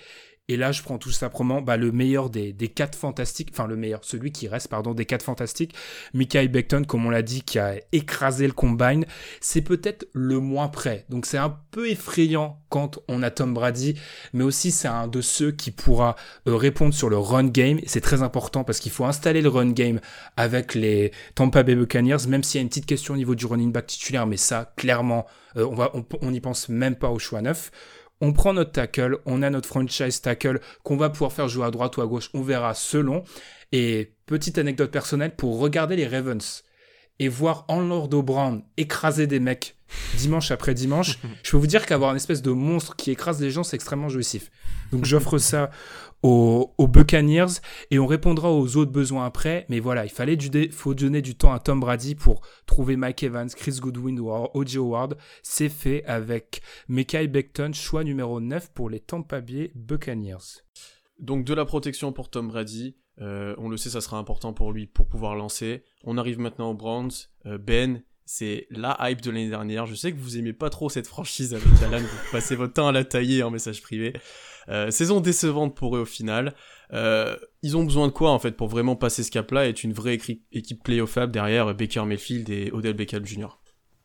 Et là, je prends tout simplement bah, le meilleur des, des quatre fantastiques, enfin le meilleur, celui qui reste, pardon, des quatre fantastiques. Michael Beckton, comme on l'a dit, qui a écrasé le combine, c'est peut-être le moins près. Donc c'est un peu effrayant quand on a Tom Brady, mais aussi c'est un de ceux qui pourra euh, répondre sur le run game. C'est très important parce qu'il faut installer le run game avec les Tampa Bay Buccaneers, même s'il y a une petite question au niveau du running back titulaire, mais ça, clairement, euh, on n'y pense même pas au choix neuf on prend notre tackle, on a notre franchise tackle qu'on va pouvoir faire jouer à droite ou à gauche, on verra selon. Et petite anecdote personnelle, pour regarder les Ravens et voir Orlando Brown écraser des mecs dimanche après dimanche, je peux vous dire qu'avoir une espèce de monstre qui écrase les gens, c'est extrêmement jouissif. Donc j'offre ça aux, Buccaneers et on répondra aux autres besoins après. Mais voilà, il fallait du faut donner du temps à Tom Brady pour trouver Mike Evans, Chris Goodwin ou O.J. Howard. C'est fait avec Mekai Beckton, choix numéro 9 pour les Tampa Bay Buccaneers. Donc de la protection pour Tom Brady. Euh, on le sait, ça sera important pour lui pour pouvoir lancer. On arrive maintenant aux Browns. Euh, ben, c'est la hype de l'année dernière. Je sais que vous aimez pas trop cette franchise avec Alan, vous passez votre temps à la tailler en message privé. Euh, saison décevante pour eux au final. Euh, ils ont besoin de quoi en fait pour vraiment passer ce cap-là et être une vraie équipe playoffable derrière Baker Mayfield et Odell Beckham Jr.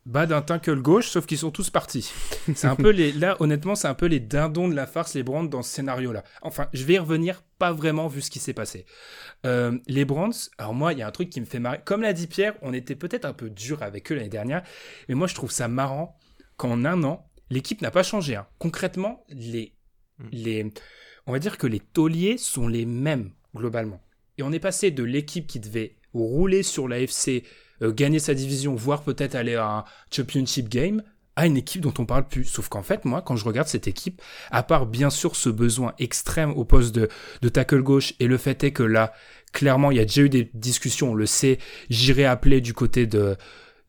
Bah d'un tackle gauche, sauf qu'ils sont tous partis. C'est un peu les, là honnêtement, c'est un peu les dindons de la farce les Browns dans ce scénario-là. Enfin, je vais y revenir, pas vraiment vu ce qui s'est passé. Euh, les Browns, alors moi, il y a un truc qui me fait marrer. Comme l'a dit Pierre, on était peut-être un peu dur avec eux l'année dernière, mais moi je trouve ça marrant qu'en un an, l'équipe n'a pas changé. Hein. Concrètement, les Mm. les, on va dire que les tauliers sont les mêmes globalement. Et on est passé de l'équipe qui devait rouler sur la FC, gagner sa division, voire peut-être aller à un championship game, à une équipe dont on parle plus. Sauf qu'en fait, moi, quand je regarde cette équipe, à part bien sûr ce besoin extrême au poste de, tackle gauche, et le fait est que là, clairement, il y a déjà eu des discussions, on le sait, j'irai appeler du côté de,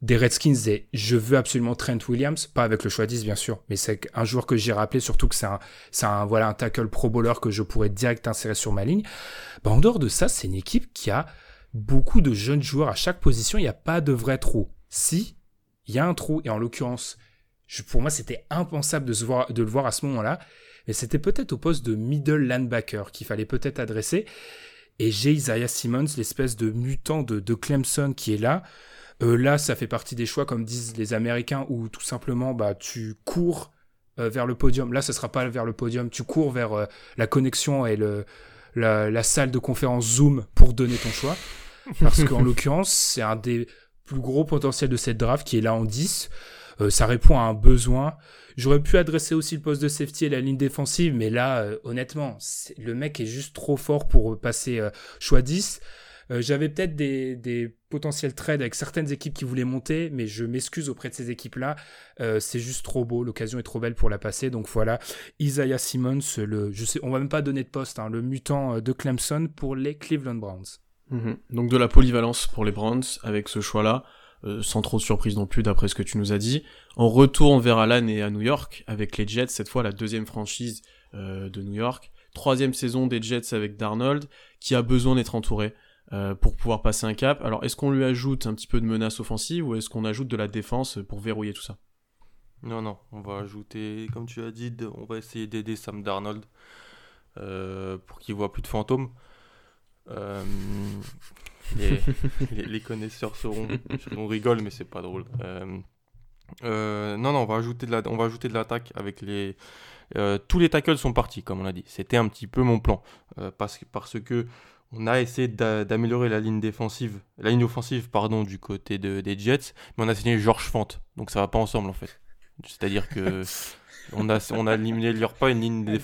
des Redskins et je veux absolument Trent Williams, pas avec le choix 10 bien sûr, mais c'est un joueur que j'ai rappelé, surtout que c'est un, voilà, un tackle pro bowler que je pourrais direct insérer sur ma ligne. Bah, en dehors de ça, c'est une équipe qui a beaucoup de jeunes joueurs à chaque position, il n'y a pas de vrai trou. Si, il y a un trou, et en l'occurrence, pour moi c'était impensable de, se voir, de le voir à ce moment-là, mais c'était peut-être au poste de middle linebacker qu'il fallait peut-être adresser. Et j'ai Isaiah Simmons, l'espèce de mutant de, de Clemson qui est là là, ça fait partie des choix, comme disent les Américains, où tout simplement, bah, tu cours vers le podium. Là, ce sera pas vers le podium, tu cours vers la connexion et le, la, la, salle de conférence Zoom pour donner ton choix. Parce qu'en l'occurrence, c'est un des plus gros potentiels de cette draft qui est là en 10. Euh, ça répond à un besoin. J'aurais pu adresser aussi le poste de safety et la ligne défensive, mais là, euh, honnêtement, le mec est juste trop fort pour passer euh, choix 10. J'avais peut-être des, potentiels trades avec certaines équipes qui voulaient monter, mais je m'excuse auprès de ces équipes-là. c'est juste trop beau, l'occasion est trop belle pour la passer. Donc voilà, Isaiah Simmons, le, je sais, on va même pas donner de poste, hein, le mutant de Clemson pour les Cleveland Browns. Mhm. Donc de la polyvalence pour les Browns avec ce choix-là. Euh, sans trop de surprise non plus d'après ce que tu nous as dit. On retourne vers Alan et à New York avec les Jets, cette fois la deuxième franchise euh, de New York. Troisième saison des Jets avec Darnold, qui a besoin d'être entouré euh, pour pouvoir passer un cap. Alors est-ce qu'on lui ajoute un petit peu de menace offensive ou est-ce qu'on ajoute de la défense pour verrouiller tout ça? Non, non, on va ajouter, comme tu as dit, on va essayer d'aider Sam Darnold pour qu'il voit plus de fantômes. Euh, les, connaisseurs seront. On rigole, mais c'est pas drôle. Euh, euh, non, non, on va ajouter de la, on va ajouter de l'attaque avec les. tous les tackles sont partis, comme on a dit. C'était un petit peu mon plan, parce, parce que on a essayé d'améliorer la ligne défensive, la ligne offensive, pardon, du côté de, des Jets, mais on a signé George Fant, donc ça va pas ensemble en fait. C'est-à-dire que on a, on a éliminé pas une ligne,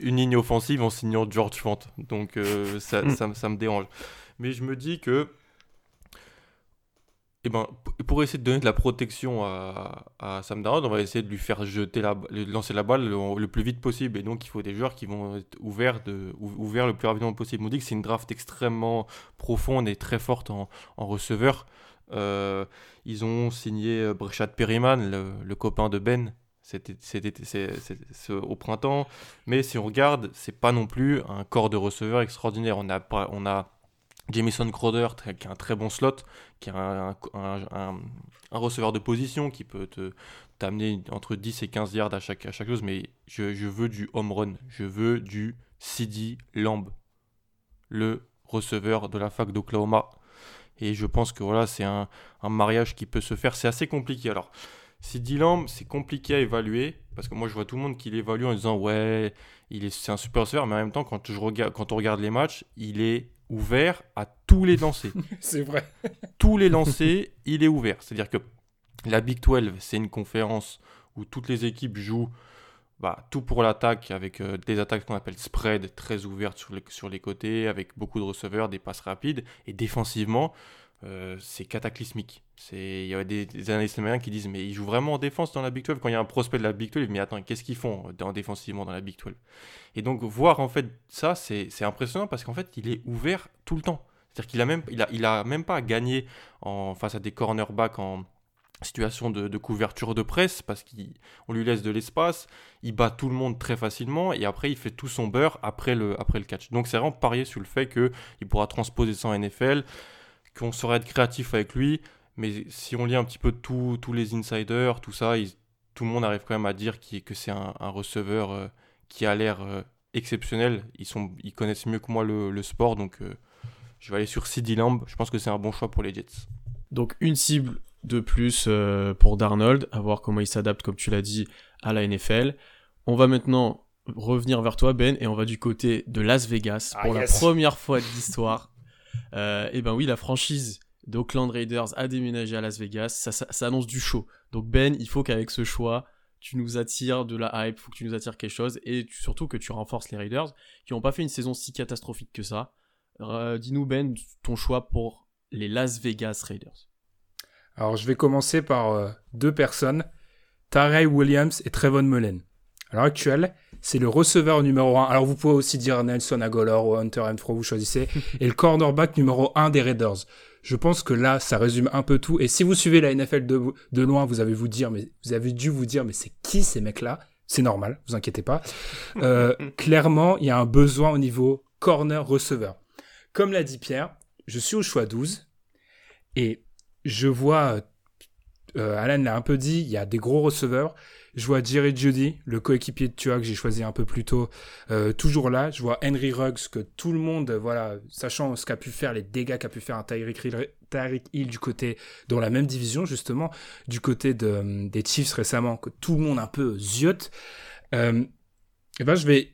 une ligne offensive en signant George Fant, donc ça, ça, ça, me dérange. Mais je me dis que, eh ben, pour essayer de donner de la protection à, Sam Darnold, on va essayer de lui faire jeter la, lancer la balle le, plus vite possible. Et donc, il faut des joueurs qui vont être ouverts, le plus rapidement possible. On dit que c'est une draft extrêmement profonde et très forte en, receveur. Euh, ils ont signé euh, Breshad Perryman, le, copain de Ben, au printemps. Mais si on regarde, c'est pas non plus un corps de receveur extraordinaire. On a, on a Jamison Crowder, qui a un très bon slot, qui a un, receveur de position qui peut t'amener entre 10 et 15 yards à chaque, chose, mais je, veux du home run, je veux du CD Lamb, le receveur de la fac d'Oklahoma. Et je pense que voilà, c'est un, mariage qui peut se faire. C'est assez compliqué. Alors, CD Lamb, c'est compliqué à évaluer, parce que moi je vois tout le monde qui l'évalue en disant ouais, il est, c'est un super receveur, mais en même temps, quand on regarde les matchs, il est ouvert à tous les lancers. c'est vrai. tous les lancers, il est ouvert. C'est-à-dire que la Big 12, c'est une conférence où toutes les équipes jouent bah, tout pour l'attaque, avec euh, des attaques qu'on appelle spread, très ouvertes sur les, sur les côtés, avec beaucoup de receveurs, des passes rapides. Et défensivement, euh, c'est cataclysmique. Il y a des, analystes américains qui disent mais ils jouent vraiment en défense dans la Big 12 quand il y a un prospect de la Big 12 mais attends qu'est-ce qu'ils font dans, défensivement dans la Big 12 et donc voir en fait ça c'est impressionnant parce qu'en fait il est ouvert tout le temps c'est-à-dire qu'il a même il a, il a même pas gagné en face à des cornerbacks en situation de, de couverture de presse parce qu'on lui laisse de l'espace, il bat tout le monde très facilement et après il fait tout son beurre après le, après le catch. Donc c'est vraiment parier sur le fait qu'il pourra transposer ça en NFL qu'on saurait être créatif avec lui. Mais si on lit un petit peu tous les insiders, tout ça, tout le monde arrive quand même à dire que c'est un, receveur euh, qui a l'air euh, exceptionnel. Ils, sont, ils connaissent mieux que moi le, sport, donc euh, je vais aller sur CD Lamb. Je pense que c'est un bon choix pour les Jets. Donc une cible de plus pour Darnold, à voir comment il s'adapte, comme tu l'as dit, à la NFL. On va maintenant revenir vers toi, Ben, et on va du côté de Las Vegas ah, pour la première fois de l'histoire. Euh, et ben oui, la franchise d'Oakland Raiders a déménagé à Las Vegas. Ça, ça, annonce du show. Donc Ben, il faut qu'avec ce choix, tu nous attires de la hype, faut que tu nous attires quelque chose, et surtout que tu renforces les Raiders, qui n'ont pas fait une saison si catastrophique que ça. Euh, dis-nous Ben, ton choix pour les Las Vegas Raiders. Alors je vais commencer par euh, deux personnes, Tarey Williams et Trevon Mullen. À l'heure actuelle, c'est le receveur numéro 1. Alors vous pouvez aussi dire Nelson Agolor ou Hunter Renfro, vous choisissez. Et le cornerback numéro 1 des Raiders. Je pense que là, ça résume un peu tout. Et si vous suivez la NFL de, de loin, vous avez vous dire, mais vous avez dû vous dire, mais c'est qui ces mecs-là? C'est normal, vous inquiétez pas. Euh, clairement, il y a un besoin au niveau corner receveur. Comme l'a dit Pierre, je suis au choix 12 et je vois Alan l'a un peu dit, il y a des gros receveurs. Je vois Jerry Judy, le coéquipier de Tua que j'ai choisi un peu plus tôt, euh, toujours là. Je vois Henry Ruggs, que tout le monde, voilà, sachant ce qu'a pu faire, les dégâts qu'a pu faire un Tyreek Hill, du côté, dans la même division, justement, du côté de, des Chiefs récemment, que tout le monde un peu ziote. Euh, et ben, je vais,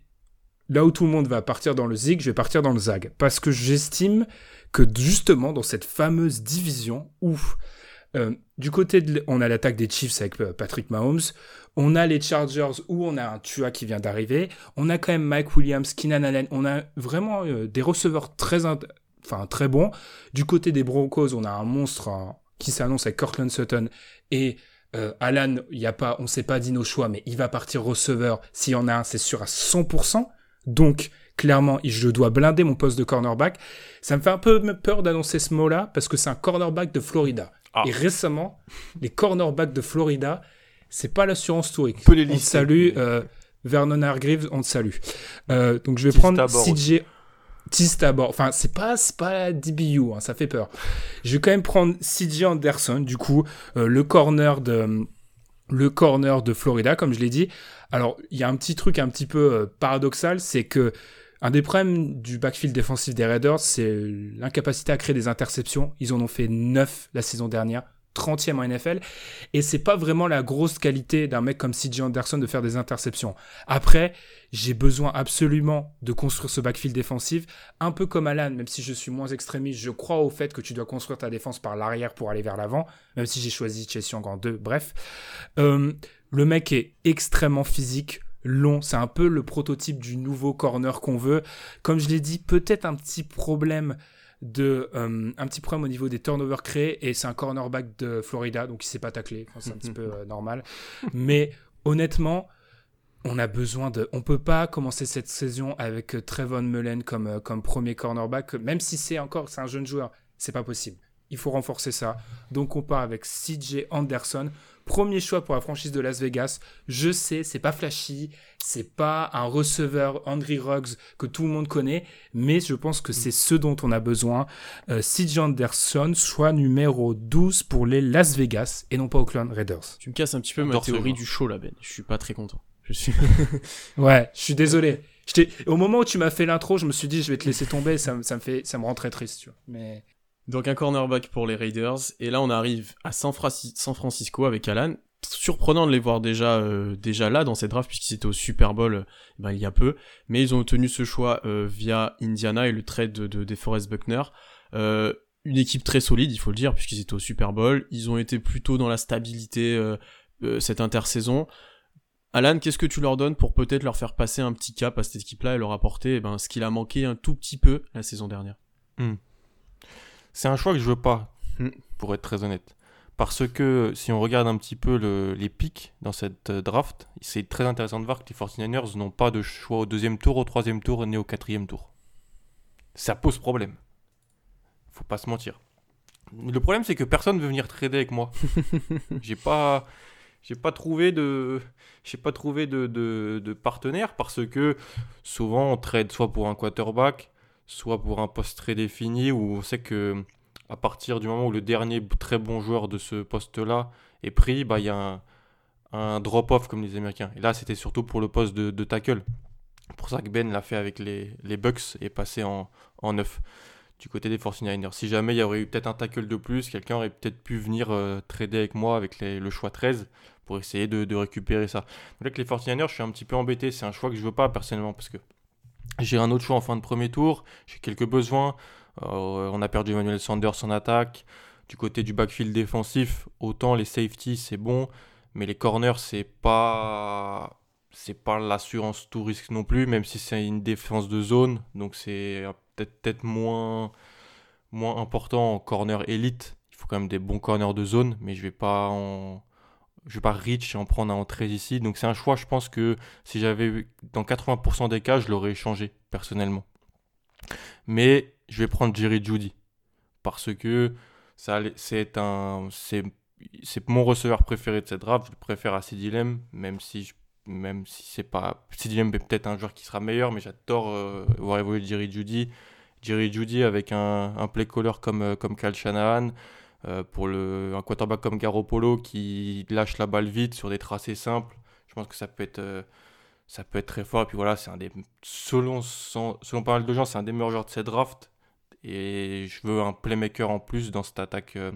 là où tout le monde va partir dans le zig, je vais partir dans le zag. Parce que j'estime que justement, dans cette fameuse division où, euh, du côté on a l'attaque des Chiefs avec Patrick Mahomes, on a les Chargers où on a un Tua qui vient d'arriver. On a quand même Mike Williams, Keenan Allen. On a vraiment euh, des receveurs très, enfin, très bons. Du côté des Broncos, on a un monstre hein, qui s'annonce avec Cortland Sutton. Et euh, Alan, y a pas, on s'est pas dit nos choix, mais il va partir receveur. S'il y en a un, c'est sûr à 100%. Donc, clairement, je dois blinder mon poste de cornerback. Ça me fait un peu peur d'annoncer ce mot-là parce que c'est un cornerback de Florida. Ah. Et récemment, les cornerbacks de Florida, c'est pas l'assurance touring. On, on te salue, euh, Vernon Hargreaves, on te salue. Euh, donc je vais prendre CJ. Tistabor. Enfin, c'est pas, pas DBU, hein, ça fait peur. Je vais quand même prendre CJ Anderson, du coup, euh, le corner de le corner de Florida, comme je l'ai dit. Alors, il y a un petit truc un petit peu euh, paradoxal, c'est que un des problèmes du backfield défensif des Raiders, c'est l'incapacité à créer des interceptions. Ils en ont fait 9 la saison dernière. 30e en NFL. Et c'est pas vraiment la grosse qualité d'un mec comme CJ Anderson de faire des interceptions. Après, j'ai besoin absolument de construire ce backfield défensif. Un peu comme Alan, même si je suis moins extrémiste, je crois au fait que tu dois construire ta défense par l'arrière pour aller vers l'avant. Même si j'ai choisi Chase Young en deux. Bref. Euh, le mec est extrêmement physique long. C'est un peu le prototype du nouveau corner qu'on veut. Comme je l'ai dit, peut-être un petit problème de euh, un petit problème au niveau des turnovers créés et c'est un cornerback de Florida donc il s'est pas taclé c'est un petit peu euh, normal. Mais honnêtement on a besoin de on peut pas commencer cette saison avec euh, Trevon Mullen comme comme premier cornerback même si c'est encore c'est un jeune joueur. C'est pas possible il faut renforcer ça donc on part avec CJ Anderson Premier choix pour la franchise de Las Vegas. Je sais, c'est pas flashy, c'est pas un receveur Andrew Ruggs que tout le monde connaît, mais je pense que c'est ce dont on a besoin. Euh, CJ Anderson, choix numéro 12 pour les Las Vegas et non pas Oakland Raiders. Tu me casses un petit peu ma théorie du show là, Ben. Je suis pas très content. Je suis. ouais, je suis désolé. Au moment où tu m'as fait l'intro, je me suis dit je vais te laisser tomber, ça, ça, me fait, ça me rend très triste, tu vois. Mais donc un cornerback pour les Raiders. Et là, on arrive à San, Francisco avec Alan. Surprenant de les voir déjà euh, déjà là dans cette draft puisqu'ils étaient au Super Bowl euh, ben, il y a peu. Mais ils ont obtenu ce choix euh, via Indiana et le trade de, de Buckner. une équipe très solide, il faut le dire, puisqu'ils étaient au Super Bowl. Ils ont été plutôt dans la stabilité cette intersaison. Alan, qu'est-ce que tu leur donnes pour peut-être leur faire passer un petit cap à cette équipe-là et leur apporter eh ben, ce qu'il a manqué un tout petit peu la saison dernière? Hmm. C'est un choix que je veux pas, hmm. pour être très honnête. Parce que si on regarde un petit peu les pics dans cette euh, draft, c'est très intéressant de voir que les 49ers n'ont pas de choix au deuxième tour, au troisième tour, ni au quatrième tour. Ça pose problème. Faut pas se mentir. Le problème, c'est que personne veut venir trader avec moi. j'ai pas, j'ai pas trouvé de, j'ai pas trouvé de, de, de, partenaire parce que souvent on trade soit pour un quarterback, soit pour un poste très défini où on sait que à partir du moment où le dernier très bon joueur de ce poste-là est pris, bah, il y a un, drop-off comme les Américains. Et là, c'était surtout pour le poste de, tackle. C'est pour ça que Ben l'a fait avec les, les Bucks et passé en, en 9 du côté des 49ers. Si jamais il y aurait eu peut-être un tackle de plus, quelqu'un aurait peut-être pu venir euh, trader avec moi avec le choix 13 pour essayer de, récupérer ça. Donc avec les 49ers, je suis un petit peu embêté. C'est un choix que je veux pas personnellement parce que j'ai un autre choix en fin de premier tour. J'ai quelques besoins. Euh, on a perdu Emmanuel Sanders en attaque. Du côté du backfield défensif, autant les safeties c'est bon, mais les corners c'est pas c'est pas l'assurance tout risque non plus, même si c'est une défense de zone, donc c'est peut-être peut moins moins important en corner élite. Il faut quand même des bons corners de zone, mais je vais pas en je vais pas reach et en prendre un en 13 ici. Donc c'est un choix, je pense que si j'avais dans 80% des cas, je l'aurais échangé personnellement. Mais je vais prendre Jerry Judy parce que ça c'est un c'est c'est mon receveur préféré de cette draft, je le préfère à Sidilem même si je, même si c'est pas Sidilem est peut-être un joueur qui sera meilleur, mais j'adore euh, voir évoluer Jerry Judy. Jerry Judy avec un, un play caller comme, euh, comme Kyle Shanahan, Euh, pour le, un quarterback comme Garoppolo qui lâche la balle vite sur des tracés simples, je pense que ça peut être, euh, ça peut être très fort. Et puis voilà, c'est un selon, selon pas mal de gens, c'est un des meilleurs joueurs de cette draft. Et je veux un playmaker en plus dans cette attaque euh,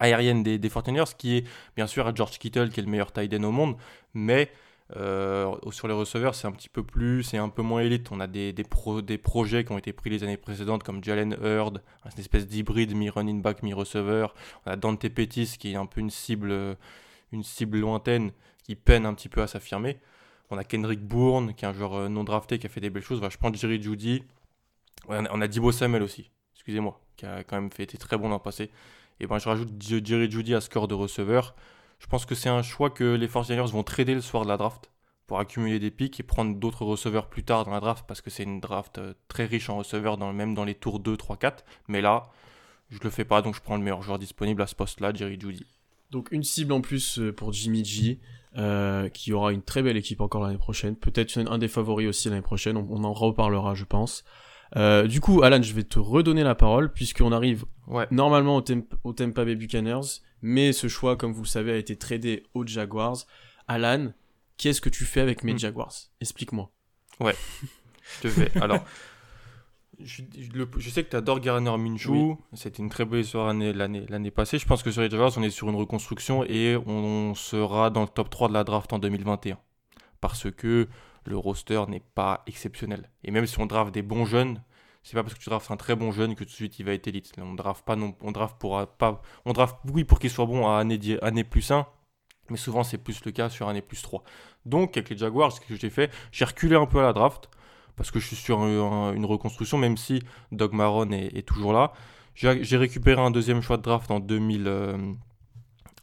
aérienne des, des 49ers, qui est bien sûr à George Kittle, qui est le meilleur tight end au monde, mais euh, sur les receveurs, c'est un petit peu plus, c'est un peu moins élite. On a des, des, des projets qui ont été pris les années précédentes, comme Jalen Hurd, une espèce d'hybride mi-running back, mi-receveur. On a Dante Pettis, qui est un peu une cible, une cible lointaine, qui peine un petit peu à s'affirmer. On a Kendrick Bourne, qui est un joueur euh, non drafté, qui a fait des belles choses. je prends Jerry Judy. On a, on a Dibo Samuel aussi, excusez-moi, qui a quand même fait, été très bon l'an passé. Et ben, je rajoute Jerry Judy à score de receveur. Je pense que c'est un choix que les 49ers vont trader le soir de la draft pour accumuler des pics et prendre d'autres receveurs plus tard dans la draft parce que c'est une draft euh, très riche en receveurs, dans, même dans les tours 2, 3, 4. Mais là, je le fais pas, donc je prends le meilleur joueur disponible à ce poste-là, Jerry Judy. Donc une cible en plus euh, pour Jimmy G, euh, qui aura une très belle équipe encore l'année prochaine. Peut-être un des favoris aussi l'année prochaine, on, en reparlera je pense. du coup, Alan, je vais te redonner la parole puisqu'on arrive normalement au, au Tampa Bay Buccaneers mais ce choix, comme vous le savez, a été tradé aux Jaguars. Alan, qu'est-ce que tu fais avec mes hmm. Jaguars? Explique-moi. Ouais, je te fais. Alors, je, sais que tu adores Garner Minshew. C'était une très belle histoire l'année passée. Je pense que sur les Jaguars, on est sur une reconstruction et on sera dans le top 3 de la draft en 2021. Parce que le roster n'est pas exceptionnel. Et même si on draft des bons jeunes, c'est pas parce que tu drafts un très bon jeune que tout de suite il va être élite. on draft pas non, on draft pour pas, on draft oui pour qu'il soit bon à année, plus 1, mais souvent c'est plus le cas sur année plus 3. Donc avec les Jaguars, ce que j'ai fait, j'ai reculé un peu à la draft parce que je suis sur une reconstruction, même si Doug Maron est, toujours là. J'ai récupéré un deuxième choix de draft en 2000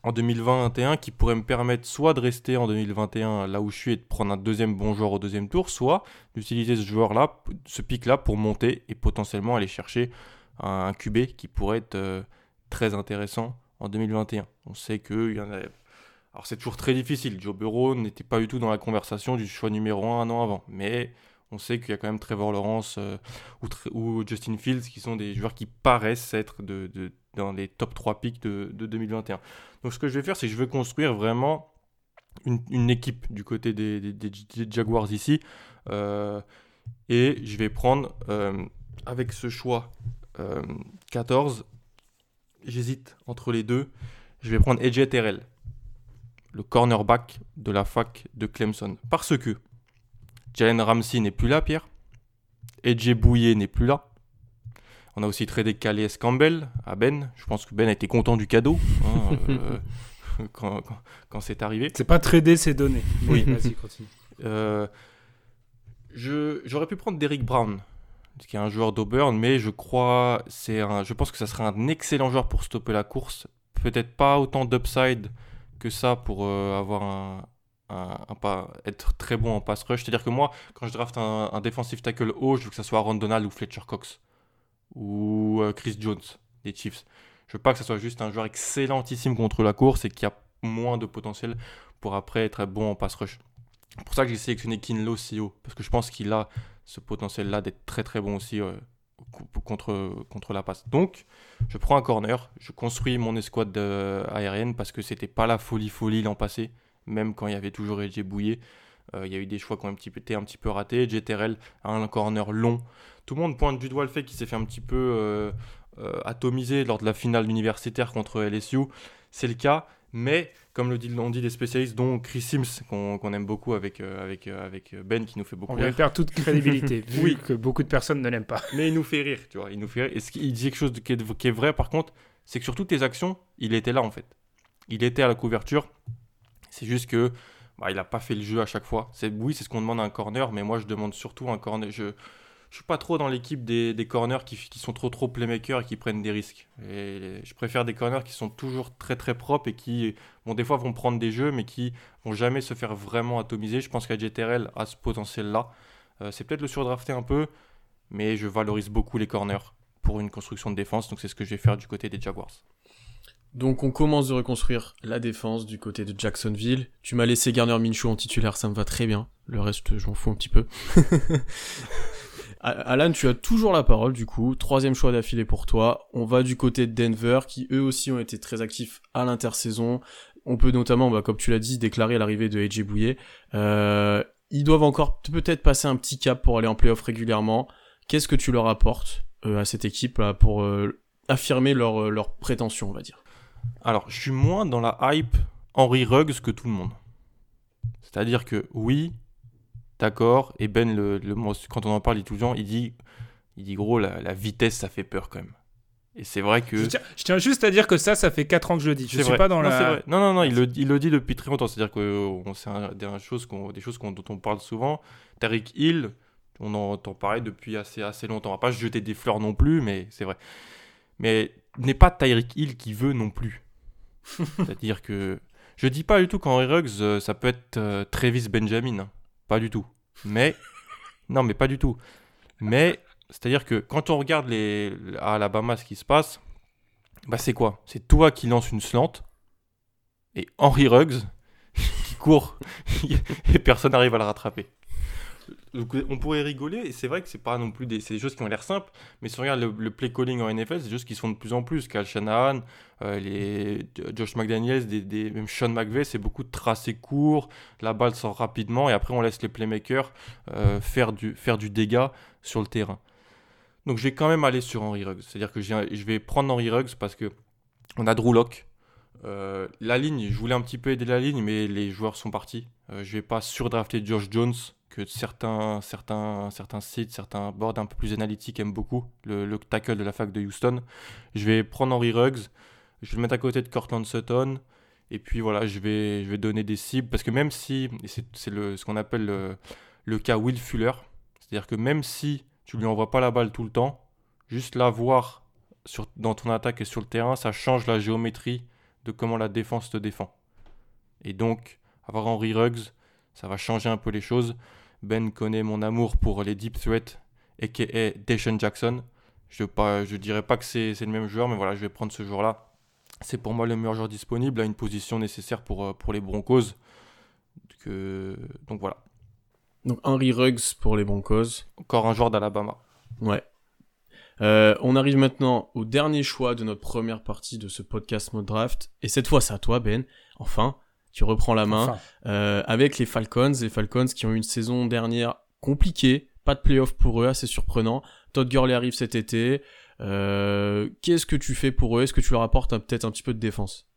en 2021 qui pourrait me permettre soit de rester en 2021 là où je suis et de prendre un deuxième bon joueur au deuxième tour, soit d'utiliser ce joueur-là, ce pic-là pour monter et potentiellement aller chercher un QB qui pourrait être euh, très intéressant en 2021. On sait qu'il y en a... Alors c'est toujours très difficile, Joe Burrow n'était pas du tout dans la conversation du choix numéro 1 un an avant, mais on sait qu'il y a quand même Trevor Lawrence euh, ou, Justin Fields qui sont des joueurs qui paraissent être de, dans les top 3 picks de, 2021. Donc ce que je vais faire, c'est que je vais construire vraiment une, équipe du côté des, Jaguars ici. Euh, et je vais prendre, euh, avec ce choix 14, j'hésite entre les deux. Je vais prendre Edge Terrell, le cornerback de la fac de Clemson. Parce que Jalen Ramsey n'est plus là, Pierre. Edge Bouillet n'est plus là. On a aussi tradé Calais Campbell à Ben. Je pense que Ben a été content du cadeau hein, euh, quand, c'est arrivé. C'est pas tradé, c'est donné. Oui, vas-y, continue. Euh, j'aurais pu prendre Derrick Brown, qui est un joueur d'Auburn, mais je crois, c'est un, je pense que ça serait un excellent joueur pour stopper la course. Peut-être pas autant d'upside que ça pour euh, avoir un, un, être très bon en pass rush. C'est-à-dire que moi, quand je draft un, un defensive tackle haut, je veux que ça soit Aaron Donald ou Fletcher Cox ou euh, Chris Jones des Chiefs. Je veux pas que ça soit juste un joueur excellentissime contre la course et qui a moins de potentiel pour après être bon en pass rush. C'est pour ça que j'ai sélectionné Kinlo si haut, parce que je pense qu'il a ce potentiel-là d'être très très bon aussi euh, contre, contre la passe. Donc, je prends un corner, je construis mon escouade euh, aérienne parce que c'était pas la folie folie l'an passé même quand il y avait toujours Edge Bouillet. Euh, il y a eu des choix qui ont un petit peu, été un petit peu ratés. JTRL a un corner long. Tout le monde pointe du doigt le fait qu'il s'est fait un petit peu euh, euh, atomiser lors de la finale universitaire contre LSU. C'est le cas, mais comme le dit, on dit les spécialistes, dont Chris Sims, qu'on aime beaucoup avec, avec, avec Ben, qui nous fait beaucoup rire. On perdre toute crédibilité, vu oui. que beaucoup de personnes ne l'aiment pas. Mais il nous fait rire, tu vois. Il nous fait rire. Et ce dit quelque chose qui est, qui est vrai, par contre, c'est que sur toutes tes actions, il était là, en fait. Il était à la couverture. C'est juste que bah, il n'a pas fait le jeu à chaque fois. C'est oui, c'est ce qu'on demande à un corner, mais moi je demande surtout un corner. Je ne suis pas trop dans l'équipe des, corners qui, qui, sont trop trop playmakers et qui prennent des risques. Et je préfère des corners qui sont toujours très très propres et qui, bon, des fois vont prendre des jeux, mais qui vont jamais se faire vraiment atomiser. Je pense qu'AJTRL a ce potentiel-là. Euh, c'est peut-être le surdrafter un peu, mais je valorise beaucoup les corners pour une construction de défense. Donc c'est ce que je vais faire du côté des Jaguars. Donc on commence de reconstruire la défense du côté de Jacksonville. Tu m'as laissé Garner Minshew en titulaire, ça me va très bien. Le reste, je m'en fous un petit peu. Alan, tu as toujours la parole du coup. Troisième choix d'affilée pour toi. On va du côté de Denver, qui eux aussi ont été très actifs à l'intersaison. On peut notamment, bah, comme tu l'as dit, déclarer l'arrivée de AJ Bouillet. Euh, ils doivent encore peut-être passer un petit cap pour aller en playoff régulièrement. Qu'est-ce que tu leur apportes euh, à cette équipe pour euh, affirmer leur, leur prétention, on va dire? Alors, je suis moins dans la hype Henry Ruggs que tout le monde. C'est-à-dire que oui, d'accord, et Ben, le, quand on en parle, il, tout le temps, il dit, il dit gros, la, vitesse, ça fait peur quand même. Et c'est vrai que. Je tiens, juste à dire que ça, ça fait 4 ans que je le dis. Je suis pas dans non, la. Non, non, non, il le, il le, dit depuis très longtemps. C'est-à-dire que c'est des choses, des choses dont on parle souvent. Tariq Hill, on en entend parler depuis assez, assez longtemps. On va pas jeter des fleurs non plus, mais c'est vrai. Mais n'est pas Tyreek Hill qui veut non plus. C'est-à-dire que je dis pas du tout qu'Henry Ruggs, euh, ça peut être euh, Travis Benjamin. Hein. Pas du tout. Mais. non, mais pas du tout. Mais, c'est-à-dire que quand on regarde les, à Alabama ce qui se passe, bah c'est quoi? C'est toi qui lance une slant et Henry Ruggs qui court et personne n'arrive à le rattraper on pourrait rigoler, et c'est vrai que c'est pas non plus des, des choses qui ont l'air simples, mais si on regarde le, play calling en NFL, c'est des choses qui se font de plus en plus. Cal Shanahan, euh, les, Josh McDaniels, des, même Sean McVay, c'est beaucoup de tracés courts, la balle sort rapidement, et après on laisse les playmakers euh, faire, du, faire du dégât sur le terrain. Donc je vais quand même aller sur Henry Ruggs, c'est-à-dire que je vais prendre Henry Ruggs parce que on a Drew Locke. Euh, la ligne, je voulais un petit peu aider la ligne, mais les joueurs sont partis. je vais pas surdrafter Josh Jones que certains, certains, certains sites, certains boards un peu plus analytiques aiment beaucoup, le, tackle de la fac de Houston. Je vais prendre Henry Ruggs, je vais le mettre à côté de Cortland Sutton, et puis voilà, je vais, je vais donner des cibles, parce que même si, c'est ce qu'on appelle le, le, cas Will Fuller, c'est-à-dire que même si tu lui envoies pas la balle tout le temps, juste la voir sur, dans ton attaque et sur le terrain, ça change la géométrie de comment la défense te défend. Et donc, avoir Henry Ruggs, ça va changer un peu les choses. Ben connaît mon amour pour les deep threats, a.k.a. Deshaun Jackson. Je ne dirais pas que c'est le même joueur, mais voilà, je vais prendre ce joueur-là. C'est pour moi le meilleur joueur disponible, à une position nécessaire pour, euh, pour les Broncos. Que... Donc voilà. Donc Henry Ruggs pour les Broncos. Encore un joueur d'Alabama. Ouais. Euh, on arrive maintenant au dernier choix de notre première partie de ce podcast Mode Draft. Et cette fois, c'est à toi, Ben. Enfin, tu reprends la main euh, avec les Falcons. Les Falcons qui ont eu une saison dernière compliquée, pas de playoff pour eux, assez surprenant. Todd Gurley arrive cet été. Euh, qu'est-ce que tu fais pour eux? Est-ce que tu leur apportes peut-être un petit peu de défense?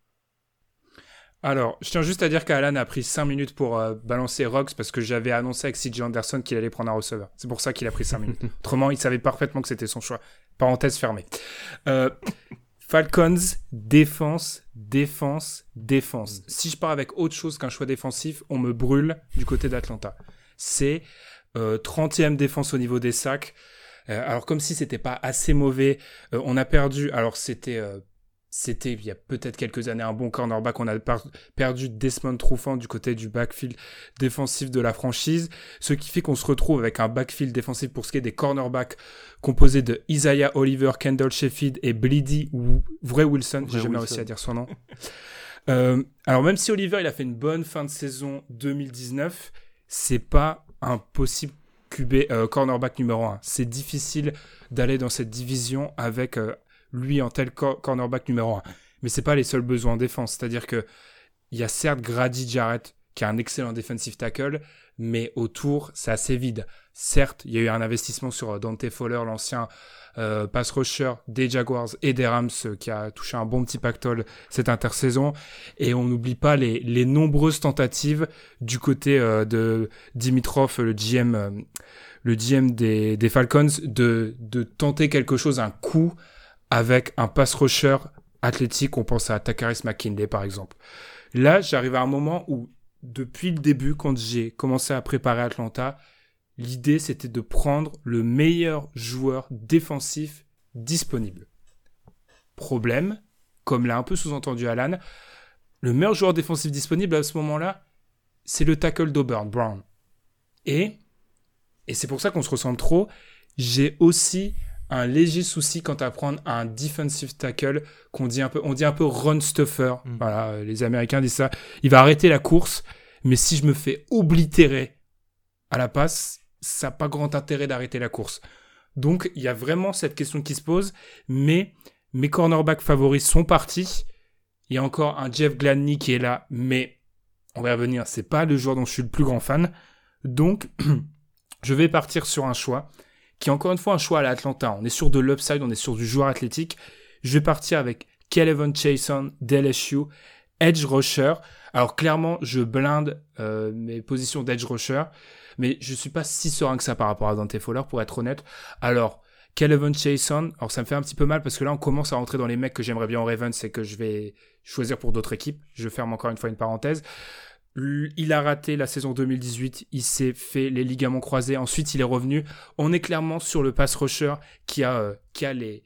Alors, je tiens juste à dire qu'Alan a pris 5 minutes pour euh, balancer Rocks parce que j'avais annoncé avec CJ Anderson qu'il allait prendre un receveur. C'est pour ça qu'il a pris 5 minutes. Autrement, il savait parfaitement que c'était son choix. Parenthèse fermée. Euh, Falcons, défense, défense, défense. Si je pars avec autre chose qu'un choix défensif, on me brûle du côté d'Atlanta. C'est euh, 30e défense au niveau des sacs. Euh, alors comme si c'était pas assez mauvais, euh, on a perdu. Alors c'était euh, c'était il y a peut-être quelques années un bon cornerback. On a perdu Desmond Trufant du côté du backfield défensif de la franchise, ce qui fait qu'on se retrouve avec un backfield défensif pour ce qui est des cornerbacks composé de Isaiah Oliver, Kendall Sheffield et Bleedy Vrai Wilson. J'ai jamais réussi à dire son nom. euh, alors même si Oliver il a fait une bonne fin de saison 2019, c'est pas un possible QB euh, cornerback numéro 1. C'est difficile d'aller dans cette division avec euh, lui en tel cornerback numéro 1. Mais c'est pas les seuls besoins en défense. C'est-à-dire que il y a certes Grady Jarrett qui a un excellent defensive tackle, mais autour, c'est assez vide. Certes, il y a eu un investissement sur euh, Dante Fowler, l'ancien euh, pass rusher des Jaguars et des Rams, euh, qui a touché un bon petit pactole cette intersaison. Et on n'oublie pas les, les, nombreuses tentatives du côté de Dimitrov, le GM, le des, des Falcons, de, de tenter quelque chose, un coup avec un pass rusher athlétique. On pense à Takaris McKinley, par exemple. Là, j'arrive à un moment où, depuis le début, quand j'ai commencé à préparer Atlanta, l'idée c'était de prendre le meilleur joueur défensif disponible. Problème, comme l'a un peu sous-entendu Alan, le meilleur joueur défensif disponible à ce moment-là, c'est le tackle d'Auburn, Brown. Et, et c'est pour ça qu'on se ressemble trop, j'ai aussi un léger souci quant à prendre un defensive tackle qu'on dit un peu, on dit un peu run stuffer. Mm. Voilà, les Américains disent ça. Il va arrêter la course, mais si je me fais oblitérer à la passe, ça n'a pas grand intérêt d'arrêter la course. Donc, il y a vraiment cette question qui se pose, mais mes cornerbacks favoris sont partis. Il y a encore un Jeff Gladney qui est là, mais on va y revenir, c'est pas le joueur dont je suis le plus grand fan. Donc, je vais partir sur un choix qui est encore une fois un choix à l'Atlanta. On est sur de l'upside, on est sur du joueur athlétique. Je vais partir avec Kelvin Chason d'LSU, edge rusher. Alors clairement, je blinde euh, mes positions d'edge rusher, mais je suis pas si serein que ça par rapport à Dante Fowler, pour être honnête. Alors, Kelvin Chason, alors ça me fait un petit peu mal parce que là on commence à rentrer dans les mecs que j'aimerais bien en Ravens c'est que je vais choisir pour d'autres équipes. Je ferme encore une fois une parenthèse. Il a raté la saison 2018, il s'est fait les ligaments croisés, ensuite il est revenu. On est clairement sur le pass rusher qui a, euh, qui a les,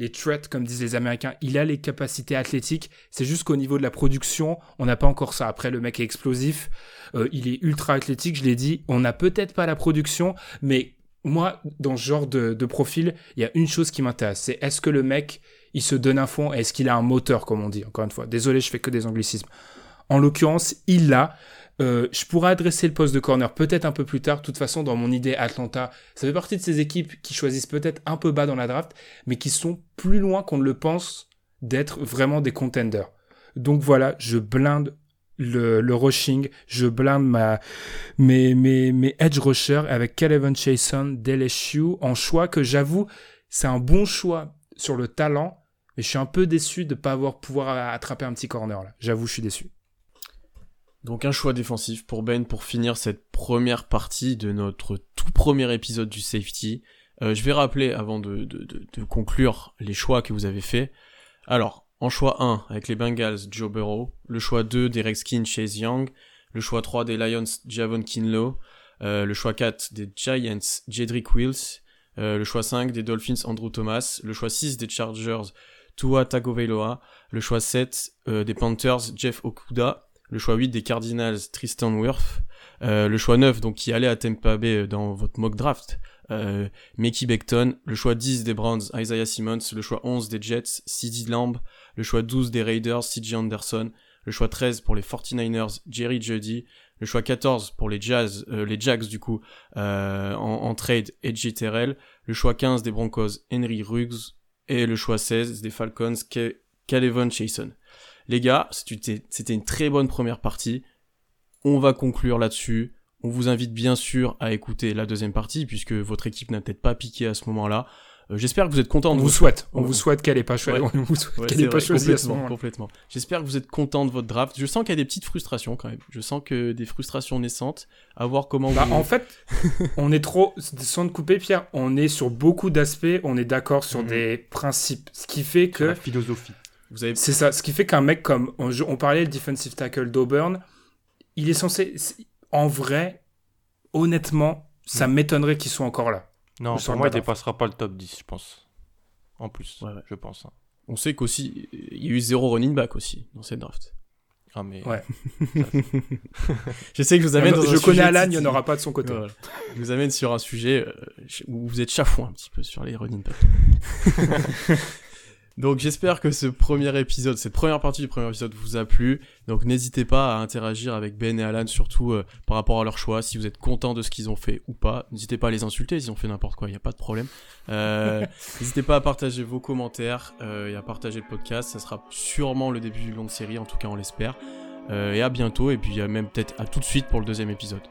les threats, comme disent les Américains. Il a les capacités athlétiques. C'est juste qu'au niveau de la production, on n'a pas encore ça. Après, le mec est explosif. Euh, il est ultra athlétique, je l'ai dit. On n'a peut-être pas la production, mais moi, dans ce genre de, de profil, il y a une chose qui m'intéresse. C'est est-ce que le mec, il se donne un fond Est-ce qu'il a un moteur, comme on dit Encore une fois. Désolé, je fais que des anglicismes. En l'occurrence, il l'a. Euh, je pourrais adresser le poste de corner peut-être un peu plus tard. De toute façon, dans mon idée, Atlanta, ça fait partie de ces équipes qui choisissent peut-être un peu bas dans la draft, mais qui sont plus loin qu'on ne le pense d'être vraiment des contenders. Donc voilà, je blinde le, le rushing, je blinde ma, mes, mes, mes edge rushers avec Calvin Chason d'LSU en choix que j'avoue, c'est un bon choix sur le talent, mais je suis un peu déçu de ne pas avoir pouvoir attraper un petit corner là. J'avoue, je suis déçu. Donc un choix défensif pour Ben pour finir cette première partie de notre tout premier épisode du safety. Euh, je vais rappeler avant de, conclure les choix que vous avez faits. Alors, en choix 1 avec les Bengals, Joe Burrow. Le choix 2 des Redskins, Chase Young. Le choix 3 des Lions, Javon Kinlow. Euh, le choix 4 des Giants, Jedrick Wills. Euh, le choix 5 des Dolphins, Andrew Thomas. Le choix 6 des Chargers, Tua Tagovailoa. Le choix 7 euh, des Panthers, Jeff Okuda le choix 8 des Cardinals, Tristan Wirth, euh, le choix 9, donc qui allait à Tampa Bay euh, dans votre mock draft, euh, Mickey Beckton, le choix 10 des Browns, Isaiah Simmons, le choix 11 des Jets, CeeDee Lamb, le choix 12 des Raiders, CJ Anderson, le choix 13 pour les 49ers, Jerry Jeudy, le choix 14 pour les Jazz, euh, les Jags du coup, euh, en, en, trade, Edgy Terrell, le choix 15 des Broncos, Henry Ruggs, et le choix 16 des Falcons, Calvin Chason. Les gars, c'était une très bonne première partie. On va conclure là-dessus. On vous invite bien sûr à écouter la deuxième partie puisque votre équipe n'a peut-être pas piqué à ce moment-là. Euh, j'espère que vous êtes content. On de vous souhaite. On vous souhaite qu'elle ait pas choisi. on vous souhaite qu'elle ait pas choisi complètement, complètement. J'espère que vous êtes content de votre draft. Je sens qu'il y a des petites frustrations quand même. Je sens que des frustrations naissantes. À voir comment. Bah, En fait, on est trop sans te couper, Pierre. On est sur beaucoup d'aspects. On est d'accord sur mhm. des principes, ce qui fait que la philosophie. C'est ça, ce qui fait qu'un mec comme. On, parlait le defensive tackle d'Auburn, il est censé. En vrai, honnêtement, ça mm. m'étonnerait qu'il soit encore là. Non, pour moi, il dépassera pas le top 10, je pense. En plus, je pense. Hein. On sait qu'aussi, il y a eu zéro running back aussi dans cette draft. Ah, mais. Ouais. je sais que je vous amène dans Je connais Alan, il n'y en aura pas de son côté. Je vous amène sur un sujet euh, où vous êtes chafouin un petit peu sur les running backs. Donc j'espère que ce premier épisode, cette première partie du premier épisode vous a plu. Donc n'hésitez pas à interagir avec Ben et Alan, surtout euh, par rapport à leur choix, si vous êtes content de ce qu'ils ont fait ou pas. N'hésitez pas à les insulter s'ils ont fait n'importe quoi, il n'y a pas de problème. Euh, n'hésitez pas à partager vos commentaires euh, et à partager le podcast. Ça sera sûrement le début d'une longue série, en tout cas on l'espère. et à bientôt, et puis même peut-être à tout de suite pour le deuxième épisode.